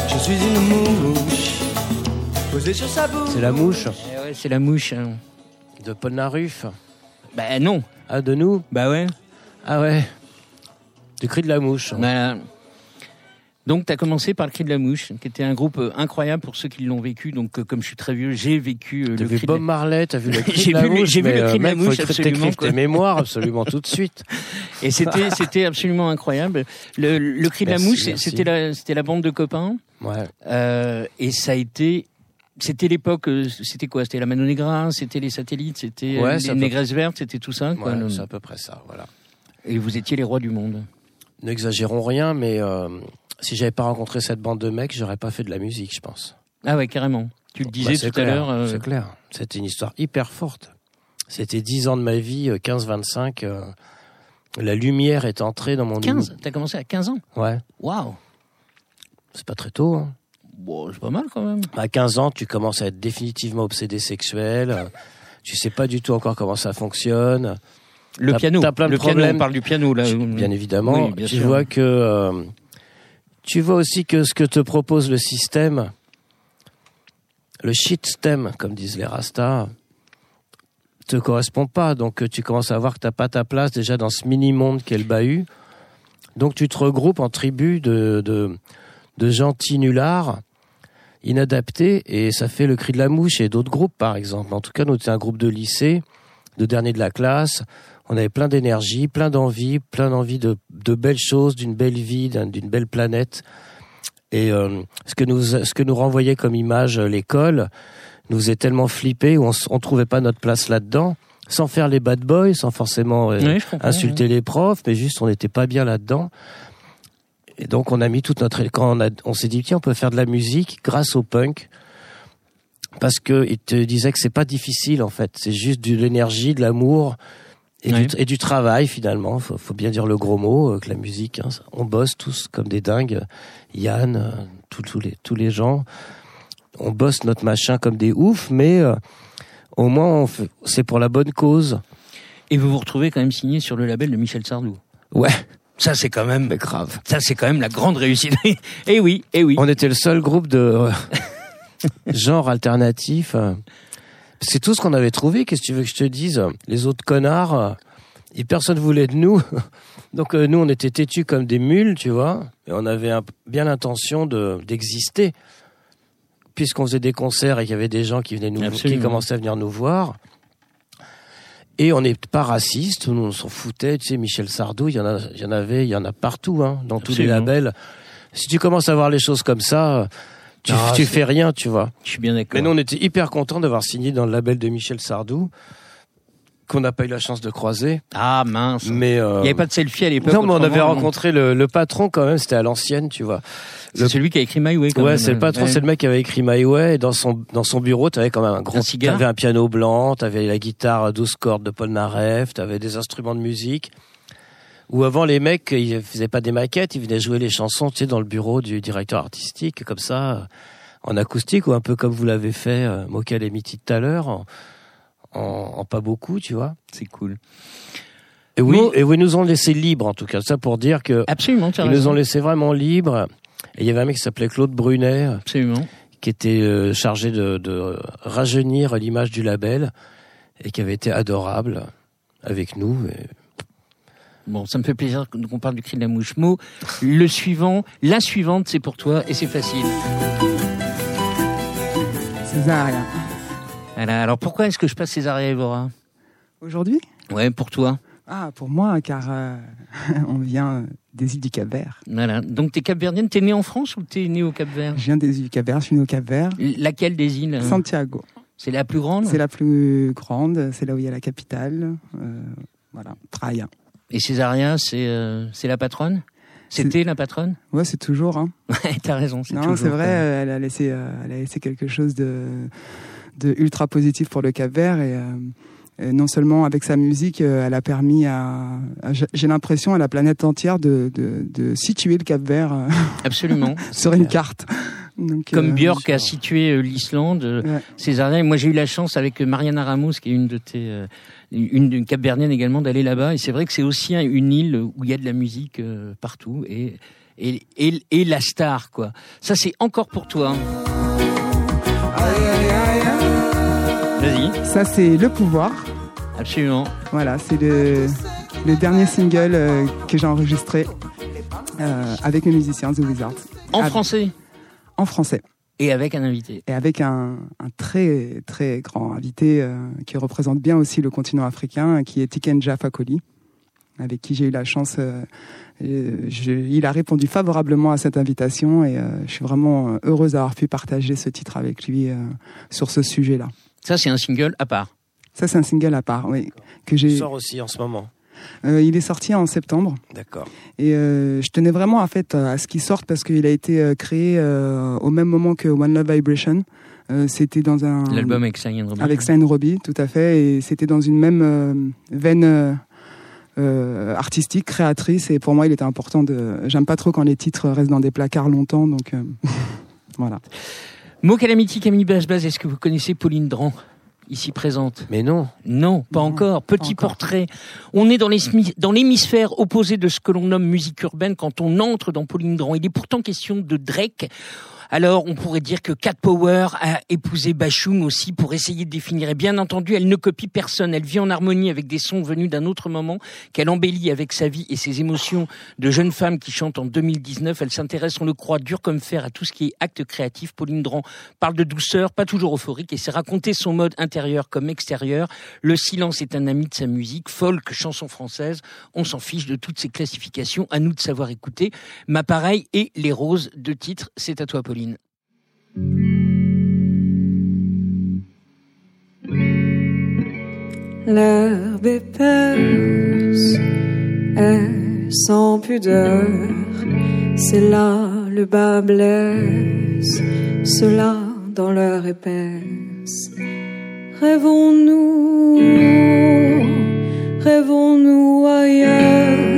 Je suis une mouche posée sur sa bouche. C'est la mouche. Eh ouais, c'est la mouche. Hein. De Paul Naruf. Bah non. Ah de nous. Bah ouais. Ah ouais. Du cri de la mouche. Hein. Bah, donc, tu as commencé par le Cri de la Mouche, qui était un groupe euh, incroyable pour ceux qui l'ont vécu. Donc, euh, comme je suis très vieux, j'ai vécu euh, le Cri Bob de la Marley, t'as vu le cri de la mouche. j'ai vu le cri de la mouche, absolument, tes mémoires absolument tout de suite. Et c'était, c'était absolument incroyable. Le, le Cri de la Mouche, c'était la, c'était la bande de copains. Ouais. Euh, et ça a été, c'était l'époque, c'était quoi? C'était la Mano Negra, c'était les satellites, c'était Ouais, les négresses vertes, c'était tout ça. Quoi, Ouais, c'est à peu près ça, voilà. Et vous étiez les rois du monde. N'exagérons rien, mais euh, si j'avais pas rencontré cette bande de mecs, j'aurais pas fait de la musique, je pense. Ah ouais, carrément. Tu le disais Bah, c'est tout à l'heure. euh, C'est clair. C'était une histoire hyper forte. C'était 10 ans de ma vie, euh, 15-25. euh, la lumière est entrée dans mon 15 T'as commencé à 15 ans Ouais, Waouh c'est pas très tôt. Hein. Bon, c'est pas mal quand même. À 15 ans, tu commences à être définitivement obsédé sexuel. euh, tu sais pas du tout encore comment ça fonctionne. Le piano. t'as plein de le piano, problèmes. on parle du piano là. Tu- bien évidemment. Oui, bien tu sûr. vois que euh, tu vois aussi que ce que te propose le système, le stem, comme disent les rastas, te correspond pas. Donc tu commences à voir que t'as pas ta place déjà dans ce mini monde qu'est le bahut. Donc tu te regroupes en tribus de de, gentils nullards inadaptés et ça fait le cri de la mouche et d'autres groupes par exemple. En tout cas, nous c'était un groupe de lycée, de dernier de la classe. On avait plein d'énergie, plein d'envie, plein d'envie de, de belles choses, d'une belle vie, d'un- d'une belle planète. Et euh, ce que nous ce que nous renvoyait comme image euh, l'école nous faisait tellement flipper, on s- on trouvait pas notre place là-dedans, sans faire les bad boys, sans forcément euh, Oui, insulter les profs, mais juste on n'était pas bien là-dedans. Et donc on a mis toute notre quand on, a- on s'est dit tiens on peut faire de la musique grâce au punk parce que il te disait que c'est pas difficile en fait, c'est juste de l'énergie, de l'amour et, du, et du travail finalement. Faut, faut bien dire le gros mot euh, que la musique, hein, on bosse tous comme des dingues. Yann, euh, tous les tous les gens, on bosse notre machin comme des oufs, mais euh, au moins on fait- c'est pour la bonne cause. Et vous vous retrouvez quand même signé sur le label de Michel Sardou. Ouais, Ça c'est quand même, mais grave. ça c'est quand même la grande réussite. eh oui, eh oui. On était le seul groupe de euh, genre alternatif. Euh. C'est tout ce qu'on avait trouvé. Qu'est-ce que tu veux que je te dise? Les autres connards, euh, et personne voulait de nous. Donc euh, nous, on était têtus comme des mules, tu vois. Et on avait un- bien l'intention de d'exister, puisqu'on faisait des concerts et qu'il y avait des gens qui venaient nous, qui commençaient à venir nous voir. Et on n'est pas raciste, nous on s'en foutait. Tu sais, Michel Sardou, il y en a, il y en avait, il y en a partout, hein, dans tous les labels. Si tu commences à voir les choses comme ça, tu, Ah, tu fais rien, tu vois. Je suis bien d'accord. Mais nous, on était hyper contents d'avoir signé dans le label de Michel Sardou, qu'on n'a pas eu la chance de croiser. Ah mince. Mais euh, Il n'y avait pas de selfie à l'époque. non, mais on avait autrement, rencontré le, le patron quand même. C'était à l'ancienne, tu vois. C'est le- celui qui a écrit My Way. quand ouais, c'est le patron, Ouais. c'est le mec qui avait écrit My Way. Et dans son dans son bureau, t'avais quand même un gros. Un cigare T'avais un piano blanc, t'avais la guitare à 12 cordes de Paul Naref, t'avais des instruments de musique. Ou avant, les mecs, ils faisaient pas des maquettes, ils venaient jouer les chansons, tu sais, dans le bureau du directeur artistique, comme ça, euh, en acoustique, ou un peu comme vous l'avez fait, euh, Mocal et Mitty tout à l'heure, en, en, en pas beaucoup, tu vois. C'est cool. Et oui, et oui, ils nous ont laissé libres, en tout cas. Ça pour dire que Absolument, tu as ils nous ont laissé vraiment libres. Et il y avait un mec qui s'appelait Claude Brunet, Absolument. qui était euh, chargé de, de rajeunir l'image du label et qui avait été adorable avec nous. Et Bon, ça me fait plaisir qu'on parle du cri de la mouche. Mo, le suivant, la suivante, c'est pour toi et c'est facile. Césaria. Voilà. Alors pourquoi est-ce que je passe Césaria Evora Aujourd'hui? Ouais, pour toi. Ah, pour moi, car euh, on vient des îles du Cap-Vert. Voilà. Donc t'es capverdienne, t'es née en France ou t'es née au Cap-Vert Je viens des îles du Cap-Vert, je suis né au Cap-Vert. Laquelle des îles? Santiago. C'est la plus grande? C'est la plus grande, c'est là où il y a la capitale. Euh, voilà, Praia. Et Césaria, c'est euh, c'est la patronne? C'était la patronne? Ouais, c'est toujours. Hein. Ouais, t'as raison. c'est Non, c'est vrai, euh, elle a laissé, euh, elle a laissé quelque chose de, de ultra positif pour le Cap-Vert et, euh, et non seulement avec sa musique, elle a permis à, à- j'ai l'impression à la planète entière de, de, de situer le Cap-Vert euh, Absolument. sur une carte. Donc, Comme euh, Björk a situé l'Islande, Ouais. Césaria. et Moi, j'ai eu la chance avec Mariana Ramos, qui est une de tes, euh, une, une capverdienne également, d'aller là-bas. Et c'est vrai que c'est aussi un- une île où il y a de la musique euh, partout. Et et, et, et la star, quoi. Ça, c'est encore pour toi. Vas-y. Ça, c'est Le Pouvoir. Absolument. Voilà, c'est le, le dernier single euh, que j'ai enregistré euh, avec mes musiciens, The Wizards. En Ah, français? En français. Et avec un invité. Et avec un, un très, très grand invité euh, qui représente bien aussi le continent africain, qui est Tikenja Fakoli, avec qui j'ai eu la chance. euh, je- il a répondu favorablement à cette invitation et euh, je suis vraiment heureuse d'avoir pu partager ce titre avec lui euh, sur ce sujet-là. Ça, c'est un single à part. Ça, c'est un single à part, oui, que Il j'ai. sort aussi en ce moment. Euh, il est sorti en septembre. D'accord. Et euh, je tenais vraiment en fait à ce qu'il sorte parce qu'il a été euh, créé euh, au même moment que One Love Vibration. Euh, c'était dans un L'album avec Cyan Robbins. avec Stein Robbie, tout à fait, et c'était dans une même euh, veine euh, euh, artistique, créatrice. Et pour moi, il était important de. J'aime pas trop quand les titres restent dans des placards longtemps, donc euh, voilà. Mot Calamity, Camille Basbaz, est-ce que vous connaissez Pauline Dran? Ici présente. Mais non. Non, pas Non, encore. Petit encore. portrait. On est dans l'hémisphère- dans l'hémisphère opposé de ce que l'on nomme musique urbaine quand on entre dans Pauline Dran. Il est pourtant question de Drake. Alors, on pourrait dire que Cat Power a épousé Bashung aussi pour essayer de définir. Et bien entendu, elle ne copie personne. Elle vit en harmonie avec des sons venus d'un autre moment qu'elle embellit avec sa vie et ses émotions de jeune femme qui chante en 2019. Elle s'intéresse, on le croit, dur comme fer à tout ce qui est acte créatif. Pauline Dran parle de douceur, pas toujours euphorique, et c'est raconter son mode intérieur comme extérieur. Le silence est un ami de sa musique, folk, chanson française. On s'en fiche de toutes ces classifications. À nous de savoir écouter. Ma pareille et les roses de titre. C'est à toi, Pauline. L'herbe épaisse est sans pudeur, c'est là le bas blesse, cela dans l'heure épaisse. Rêvons-nous, rêvons-nous ailleurs,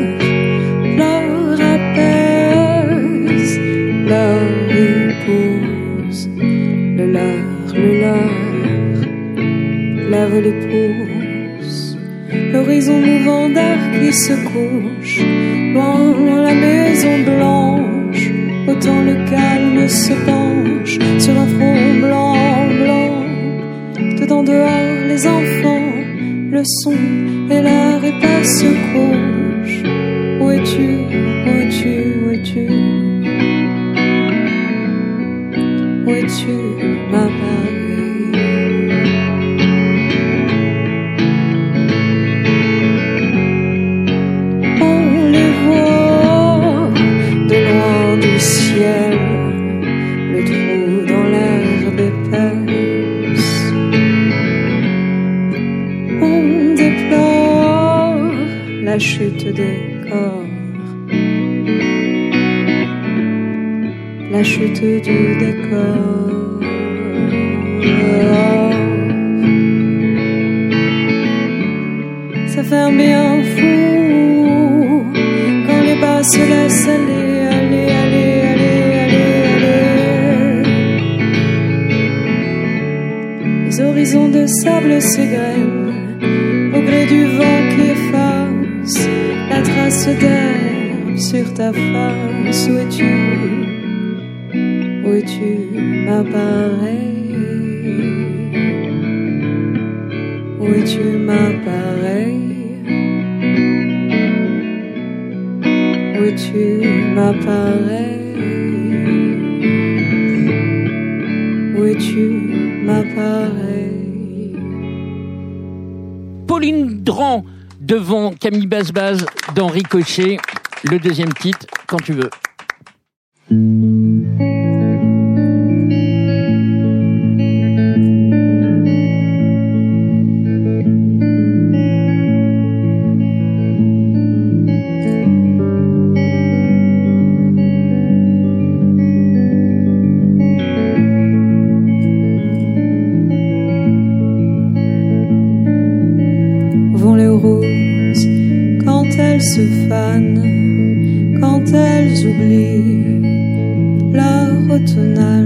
leur, lève l'épouse. L'horizon mouvant d'air qui se couche, loin dans la maison blanche, autant le calme se penche sur un front blanc, blanc. Dedans dehors les enfants, le son et l'air épais se couchent. Où es-tu, où es-tu, où es-tu? Où es-tu, la chute des corps, la chute du décor. Devant Camille Basbaz dans Ricochet. Le deuxième titre, quand tu veux. Quand elles oublient leur automnale.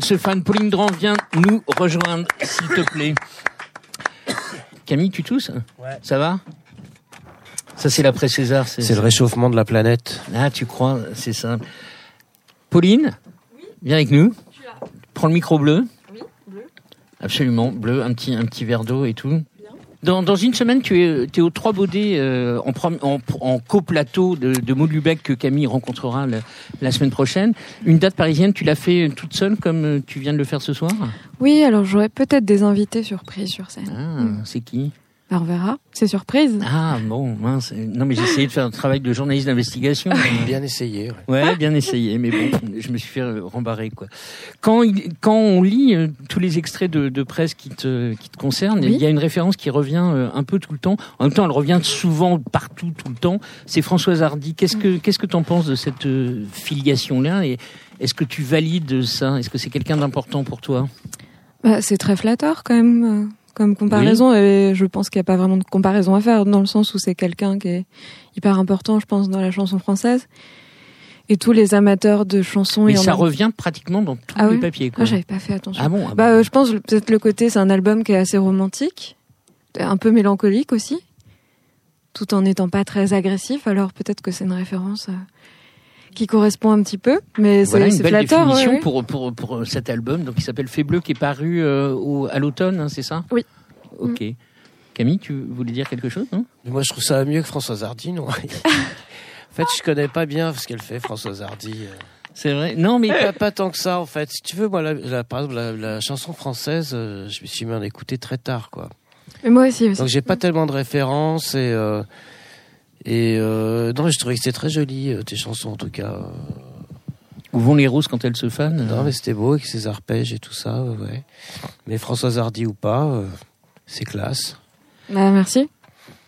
Se fanent Pauline Dran, viens nous rejoindre, s'il te plaît. Camille, tu tousses Ouais. Ça va Ça, c'est l'après César. C'est le réchauffement de la planète. Ah, tu crois, c'est ça. Pauline, viens avec nous. Prends le micro bleu. Oui, bleu. Absolument, bleu, un petit, un petit verre d'eau et tout. Dans, dans une semaine, tu es, tu es aux Trois Baudets euh, en, en, en coplateau de, de Maud Lubeck que Camille rencontrera le- la semaine prochaine. Une date parisienne, tu l'as fait toute seule comme tu viens de le faire ce soir? Oui, alors j'aurais peut-être des invités surprises sur scène. Ah, c'est qui? Bah, on verra. C'est surprise. Ah bon, mince. Non mais j'ai essayé de faire un travail de journaliste d'investigation. Bien essayé. ouais. Ouais, bien essayé, mais bon, je me suis fait euh, rembarrer quoi. Quand il- quand on lit euh, tous les extraits de, de presse qui te qui te concernent, Oui. il y a une référence qui revient euh, un peu tout le temps. En même temps, elle revient souvent partout tout le temps. C'est Françoise Hardy. Qu'est-ce que qu'est-ce que t'en penses de cette filiation là et est-ce que tu valides ça? Est-ce que c'est quelqu'un d'important pour toi? Bah, c'est très flatteur quand même comme comparaison et je pense qu'il n'y a pas vraiment de comparaison à faire dans le sens où c'est quelqu'un qui est hyper important, je pense, dans la chanson française. Et tous les amateurs de chansons... Mais et en ça même- revient pratiquement dans tous Ah les oui papiers. Ah, Quoi. j'avais pas fait attention. Ah bon, ah Bah, euh, je pense peut-être le côté, c'est un album qui est assez romantique, un peu mélancolique aussi, tout en n'étant pas très agressif. Alors peut-être que c'est une référence euh, qui correspond un petit peu, mais Voilà c'est une c'est belle flatteur. définition ouais. Pour, pour, pour cet album, donc il s'appelle Fait Bleu, qui est paru euh, au, à l'automne, hein, c'est ça? Oui. Ok. Camille, tu voulais dire quelque chose non? Moi, je trouve ça mieux que Françoise Hardy, non? En fait, je connais pas bien ce qu'elle fait, Françoise Hardy. euh. C'est vrai Non, mais Pas, pas tant que ça, en fait. Si tu veux, moi, la, la- par exemple, la, la chanson française, euh, je me suis mis à en écouter très tard, quoi. Mais moi aussi. aussi. Donc, j'ai pas tellement de références et euh, et euh, non, je trouvais que c'était très joli euh, tes chansons, en tout cas. où vont les roses quand elles se fanent Non, mais c'était beau avec ses arpèges et tout ça, euh, ouais. Mais Françoise Hardy ou pas, euh, c'est classe. Bah, merci.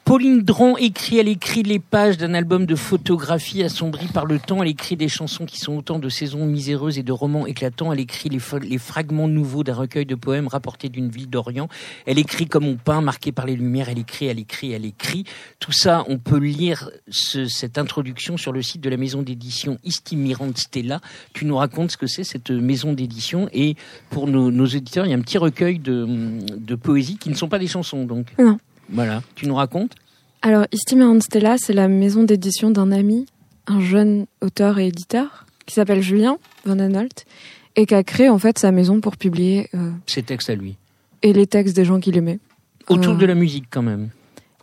Pauline Dron écrit, elle écrit les pages d'un album de photographie assombri par le temps. Elle écrit des chansons qui sont autant de saisons miséreuses et de romans éclatants. Elle écrit les, fragments nouveaux d'un recueil de poèmes rapportés d'une ville d'Orient. Elle écrit comme on peint, marqué par les lumières. Elle écrit, elle écrit, elle écrit. Tout ça, on peut lire ce- cette introduction sur le site de la maison d'édition Istimirante Stella. Tu nous racontes ce que c'est cette maison d'édition. Et pour nos, nos auditeurs, il y a un petit recueil de, de poésie qui ne sont pas des chansons, donc. Non. Voilà. Tu nous racontes Alors, Istimérante Stella, c'est la maison d'édition d'un ami, un jeune auteur et éditeur, qui s'appelle Julien Van Anolt, et qui a créé en fait sa maison pour publier euh, ses textes à lui. et les textes des gens qu'il aimait. Autour Euh, de la musique quand même.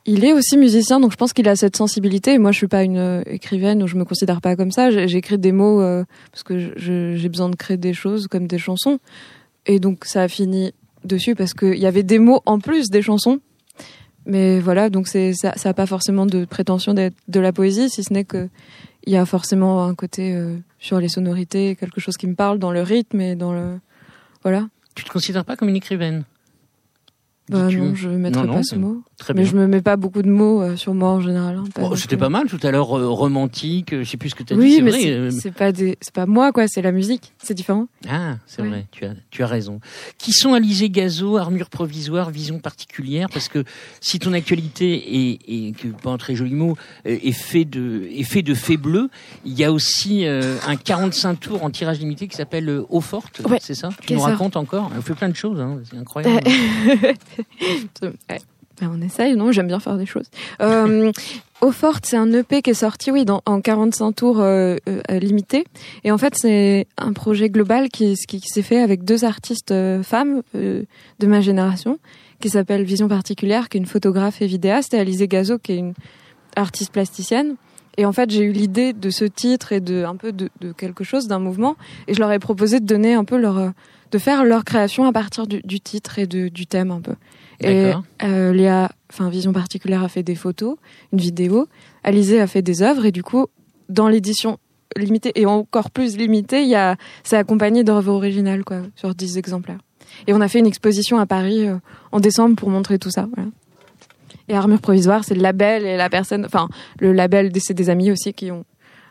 Il est aussi musicien, donc je pense qu'il a cette sensibilité. Et moi, je suis pas une euh, écrivaine ou je me considère pas comme ça. J'écris des mots parce que j'ai besoin de créer des choses comme des chansons. Et donc ça a fini dessus parce qu'il y avait des mots en plus des chansons. Mais voilà, donc c'est ça, ça a pas forcément de prétention d'être de la poésie, si ce n'est que il y a forcément un côté euh, sur les sonorités, quelque chose qui me parle dans le rythme et dans le voilà. Tu te considères pas comme une écrivaine? Bah non, je mettrais Non, non, pas c'est ce mot. Très Mais bien. je me mets pas beaucoup de mots euh, sur moi en général. hein, non C'était pas mal tout à l'heure, euh, romantique, euh, je sais plus ce que tu as dit, Oui, c'est mais vrai. c'est- pas des, c'est pas moi quoi, c'est la musique, c'est différent. Ah, c'est Oui. vrai, tu as, tu as raison. Qui sont Alizé Gazo, armure provisoire, vision particulière? Parce que si ton actualité est, que pas un très joli mot, est fait de, est fait de faits bleus, il y a aussi euh, un 45 tours en tirage limité qui s'appelle Eau Forte, Ouais, c'est ça? Tu nous racontes encore? On fait plein de choses, hein, c'est incroyable. Ben, on essaye, non J'aime bien faire des choses. Euh, Eau Forte, c'est un EP qui est sorti, oui, dans, en 45 tours euh, euh, limités. Et en fait, c'est un projet global qui, s'est fait avec deux artistes euh, femmes de ma génération, qui s'appelle Vision Particulière, qui est une photographe et vidéaste, et Alizé Gazo, qui est une artiste plasticienne. Et en fait, j'ai eu l'idée de ce titre et de un peu de, quelque chose, d'un mouvement, et je leur ai proposé de donner un peu leur, de faire leur création à partir du, du titre et de, du thème un peu. Et euh, Léa, enfin Vision Particulière a fait des photos, une vidéo. Alizé a fait des œuvres et du coup, dans l'édition limitée et encore plus limitée, il y a, c'est accompagné d'œuvres originales quoi, sur 10 exemplaires. Et on a fait une exposition à Paris euh, en décembre pour montrer tout ça. Voilà. Et Armure Provisoire, c'est le label et la personne, enfin le label, c'est des amis aussi qui ont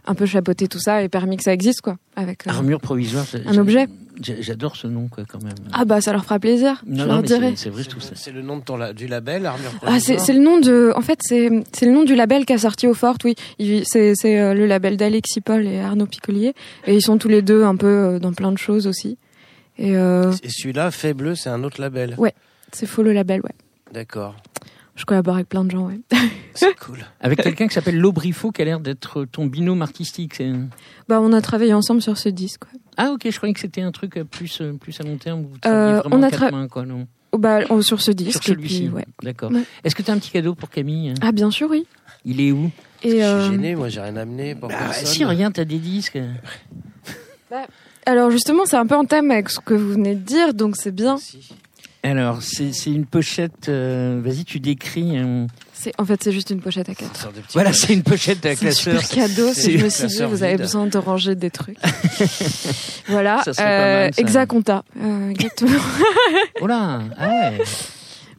un peu chapeauté tout ça et permis que ça existe quoi, avec. euh, Armure provisoire, un objet. J'adore ce nom, quoi, quand même. Ah bah ça leur fera plaisir. non, je non, leur mais dirai. c'est- vrai, trouve ça. C'est le nom de ton la- du label, Armure Ah, c'est le nom de. En fait, c'est c'est le nom du label qu'a sorti au Fort, oui. C'est c'est euh, le label d'Alexis Paul et Arnaud Piccolier. Et ils sont tous les deux un peu euh, dans plein de choses aussi. Et euh, Et celui-là, Fait Bleu, c'est un autre label. Ouais. c'est faux le label, ouais. D'accord. Je collabore avec plein de gens, ouais. C'est cool. Avec quelqu'un qui s'appelle Lobrifo, qui a l'air d'être ton binôme artistique. c'est- Bah, on a travaillé ensemble sur ce disque. ouais. Ah ok, je croyais que c'était un truc euh, plus, euh, plus à long terme. Vous Euh, vraiment on a quatre tra- mains, quoi, non Oh, bah, on- sur ce disque. Sur celui-ci, ouais. d'accord. Ouais. Est-ce que tu as un petit cadeau pour Camille Ah, bien sûr, oui. Il est où Et, Je euh, suis gêné, moi, j'ai rien amené pour Bah, personne. Si, regarde, t'as des disques. alors, justement, c'est un peu en thème avec ce que vous venez de dire, donc c'est bien. Si. Alors, c'est c'est une pochette. euh, Vas-y, tu décris. euh, C'est En fait, c'est juste une pochette à quatre. Voilà, c'est une pochette à C'est un classeur. super cadeau. c'est- Je me suis dit, vous avez vide. besoin de ranger des trucs. voilà. Ça serait pas mal, ça. Exaconta. Euh, exactement. Oh là, ah ouais.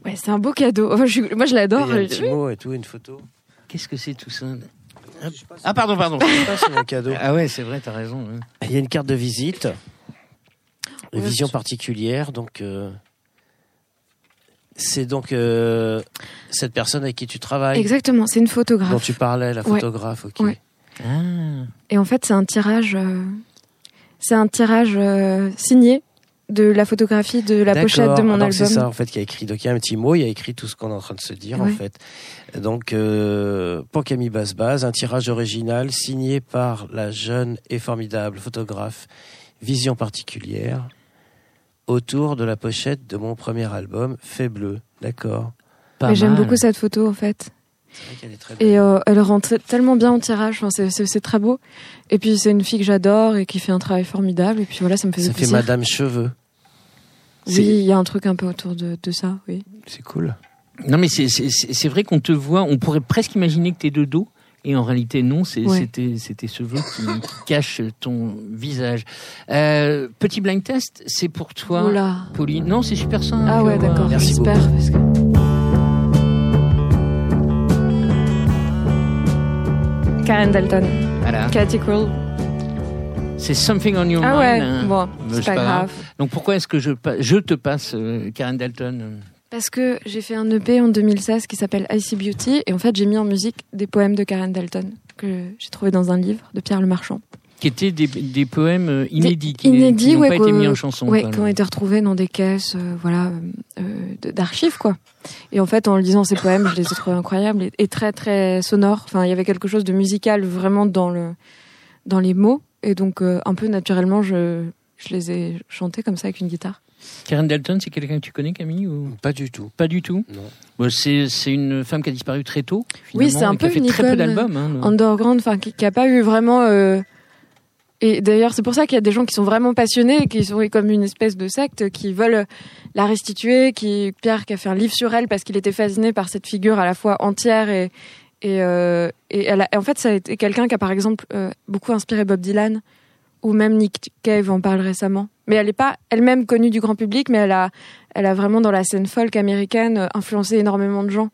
Ouais, c'est un beau cadeau. Enfin, je suis- moi, je l'adore. un petit mot et tout, une photo. Qu'est-ce que c'est tout ça? Si- Ah pardon, pardon. je sais pas si c'est mon cadeau. ah ouais, c'est vrai, t'as raison. hein. Il y a une carte de visite, une Ouais, vision particulière. Donc, euh, c'est donc euh, cette personne avec qui tu travailles, Exactement, c'est une dont photographe. tu parlais, la Ouais. photographe. Ok. Ouais. Ah. Et en fait, c'est un tirage. euh, C'est un tirage euh, signé de la photographie de la pochette de mon Ah, donc C'est album. ça en fait qui a écrit. Donc il y a un petit mot, il y a écrit tout ce qu'on est en train de se dire en fait. Donc euh, pour Camille un tirage original signé par la jeune et formidable photographe Vision particulière autour de la pochette de mon premier album Fait bleu. D'accord. Mais j'aime beaucoup cette photo en fait. C'est vrai qu'elle est très belle. Et euh, elle rentre tellement bien au tirage. Enfin, c'est- c'est c'est très beau. Et puis c'est une fille que j'adore et qui fait un travail formidable. Et puis voilà, ça me fait ça fait plaisir. Madame Cheveux. Oui, il y a un truc un peu autour de, de ça. Oui. C'est cool. Non mais c'est- c'est c'est- c'est vrai qu'on te voit, on pourrait presque imaginer que t'es de dos. Et en réalité, non, Ouais. c'était ce vœu qui, qui cache ton visage. Euh, petit blind test, c'est pour toi, Oula. Pauline. Non, c'est super simple. Ah ouais, d'accord. J'espère. Que... Karen Dalton, Voilà. Cathy Cruel. C'est Something on Your Ah Mind. ouais, hein. bon, c'est pas grave. Donc pourquoi est-ce que je te passe euh, Karen Dalton euh Parce que j'ai fait un EP en 2016 qui s'appelle Icy Beauty et en fait j'ai mis en musique des poèmes de Karen Dalton que j'ai trouvé dans un livre de Pierre Le Marchand. qui étaient des, des poèmes euh, inédits, qui, inédits, qui n'ont ouais, pas été mis en chanson. Quoi, qui ont été retrouvés dans des caisses, euh, voilà, euh, d'archives quoi. Et en fait, en lisant ces poèmes, je les ai trouvés incroyables et, et très très sonores. Enfin, il y avait quelque chose de musical vraiment dans le dans les mots et donc euh, un peu naturellement, je je les ai chantés comme ça avec une guitare. Karen Dalton, c'est quelqu'un que tu connais, Camille ou? Pas du tout. pas du tout? Non. Bah, C'est c'est une femme qui a disparu très tôt. Oui, c'est un et qui a peu fait une très peu d'albums. Hein, underground, enfin qui, qui a pas eu vraiment. euh, Et d'ailleurs, c'est pour ça qu'il y a des gens qui sont vraiment passionnés, qui sont comme une espèce de secte, qui veulent la restituer. Qui Pierre qui a fait un livre sur elle parce qu'il était fasciné par cette figure à la fois entière et et, euh, et elle a- et en fait, ça a été quelqu'un qui a par exemple euh, beaucoup inspiré Bob Dylan ou même Nick Cave en parle récemment. Mais elle n'est pas elle-même connue du grand public, mais elle a elle a vraiment dans la scène folk américaine euh, influencé énormément de gens.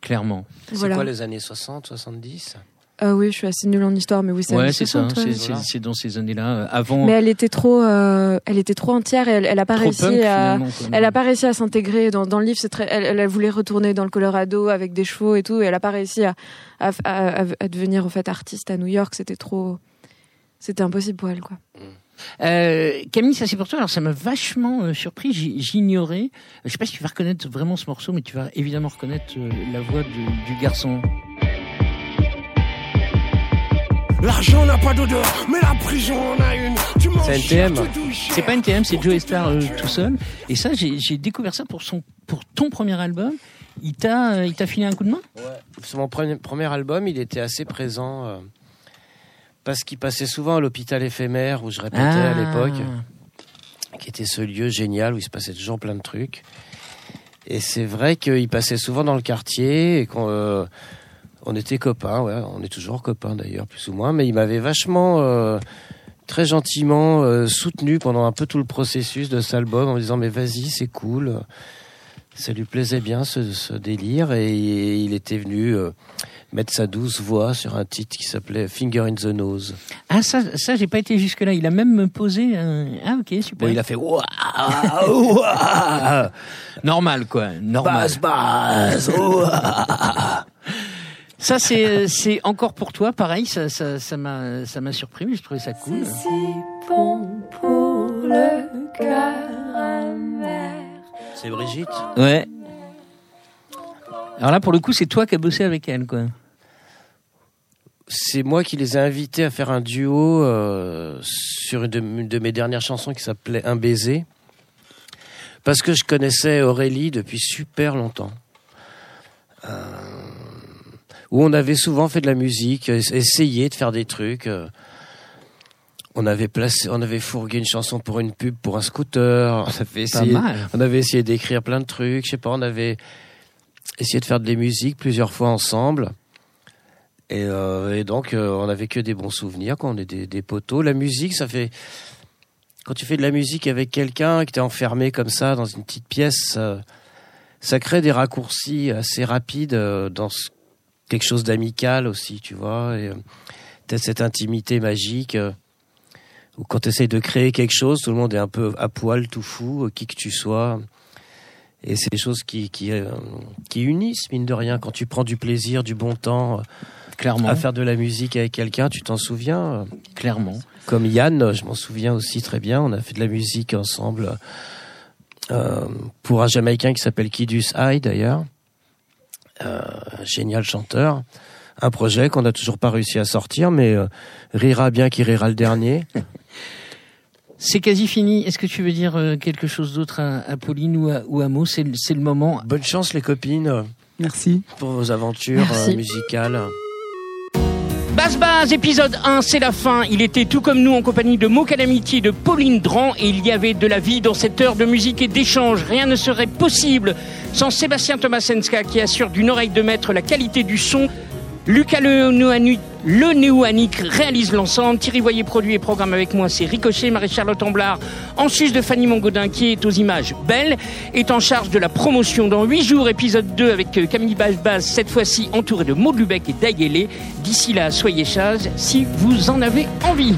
Clairement. C'est Voilà. quoi les années 60, 70 Euh, oui, je suis assez nulle en histoire, mais oui, c'est Ouais, c'est ça. 60, ouais. C'est c'est- c'est dans ces années-là. euh, Avant, Mais elle était trop, euh, elle était trop entière et elle, elle a pas réussi punk, à, elle a pas réussi à s'intégrer dans, dans le livre. C'est très, elle, elle voulait retourner dans le Colorado avec des chevaux et tout, et elle a pas réussi à, à, à, à- à devenir en fait artiste à New York. C'était trop, c'était impossible pour elle, quoi. Euh, Camille, ça c'est pour toi. Alors ça m'a vachement euh, surpris. J'ignorais. Je sais pas si tu vas reconnaître vraiment ce morceau, mais tu vas évidemment reconnaître euh, la voix de- du garçon. L'argent n'a pas d'odeur, mais la prison en a une. Tu manges C'est NTM. C'est pas NTM, c'est Joe Star euh, tout seul. Et ça, j'ai découvert ça pour son, pour ton premier album. Il t'a, euh, il t'a filé un coup de main? Sur mon premier, premier album, il était assez présent euh, parce qu'il passait souvent à l'hôpital éphémère où je répétais à l'époque, qui était ce lieu génial où il se passait toujours plein de trucs. Et c'est vrai qu'il passait souvent dans le quartier et qu'on euh, on était copains, ouais, on est toujours copains d'ailleurs, plus ou moins, mais il m'avait vachement, euh, très gentiment euh, soutenu pendant un peu tout le processus de cet album en me disant mais vas-y, c'est cool. Ça lui plaisait bien ce, ce délire et il était venu euh, mettre sa douce voix sur un titre qui s'appelait Finger in the Nose. Ah ça, ça j'ai pas été jusque là. Il a même posé. Un... Ah ok super. Bon, il a fait Ouah, ouah, normal quoi, normal. basse, basse, ouah. Ça c'est c'est encore pour toi, pareil. Ça ça ça m'a ça m'a surpris, mais je trouvais ça cool. C'est si bon pour le cœur amer. C'est Brigitte. Ouais. Alors là pour le coup c'est toi qui as bossé avec elle quoi. C'est moi qui les ai invités à faire un duo euh, sur une de, une de mes dernières chansons qui s'appelait Un baiser. Parce que je connaissais Aurélie depuis super longtemps. Euh, où on avait souvent fait de la musique, es- essayé de faire des trucs. euh. On avait placé, on avait fourgué une chanson pour une pub pour un scooter. On avait Pas essayé, mal. on avait essayé d'écrire plein de trucs. Je sais pas, on avait essayé de faire de la musique plusieurs fois ensemble. Et, euh, et donc, euh, on n'avait que des bons souvenirs quand on est des, des poteaux. La musique, ça fait. Quand tu fais de la musique avec quelqu'un, que tu es enfermé comme ça dans une petite pièce, ça, ça crée des raccourcis assez rapides euh, dans ce- quelque chose d'amical aussi, tu vois. Et tu as cette intimité magique où quand tu essayes de créer quelque chose, tout le monde est un peu à poil, tout fou, euh, qui que tu sois. Et c'est des choses qui, qui, euh, qui unissent, mine de rien. Quand tu prends du plaisir, du bon temps, euh, Clairement. à faire de la musique avec quelqu'un, tu t'en souviens Clairement. Comme Yann, je m'en souviens aussi très bien, on a fait de la musique ensemble euh, pour un Jamaïcain qui s'appelle Kidus High d'ailleurs, euh, génial chanteur. Un projet qu'on n'a toujours pas réussi à sortir, mais euh, rira bien qui rira le dernier. C'est quasi fini. Est-ce que tu veux dire euh, quelque chose d'autre à, à Pauline ou à, ou à Mo? C'est le- c'est le moment. Bonne chance les copines Merci. pour vos aventures Merci. euh, musicales. Base Base, épisode 1, c'est la fin. Il était tout comme nous en compagnie de Mo Calamity et de Pauline Dran et il y avait de la vie dans cette heure de musique et d'échange. Rien ne serait possible sans Sébastien Tomasenska qui assure d'une oreille de maître la qualité du son. Lucas le Néouanic réalise l'ensemble. Thierry Voyer produit et programme avec moi. C'est Ricochet, Marie-Charlotte Amblard, en sus de Fanny Mongodin qui est aux images belles, est en charge de la promotion dans 8 jours, épisode 2 avec euh, Camille Baz, cette fois-ci entourée de Maud Lubeck et Daïguélé. D'ici là, soyez sages si vous en avez envie.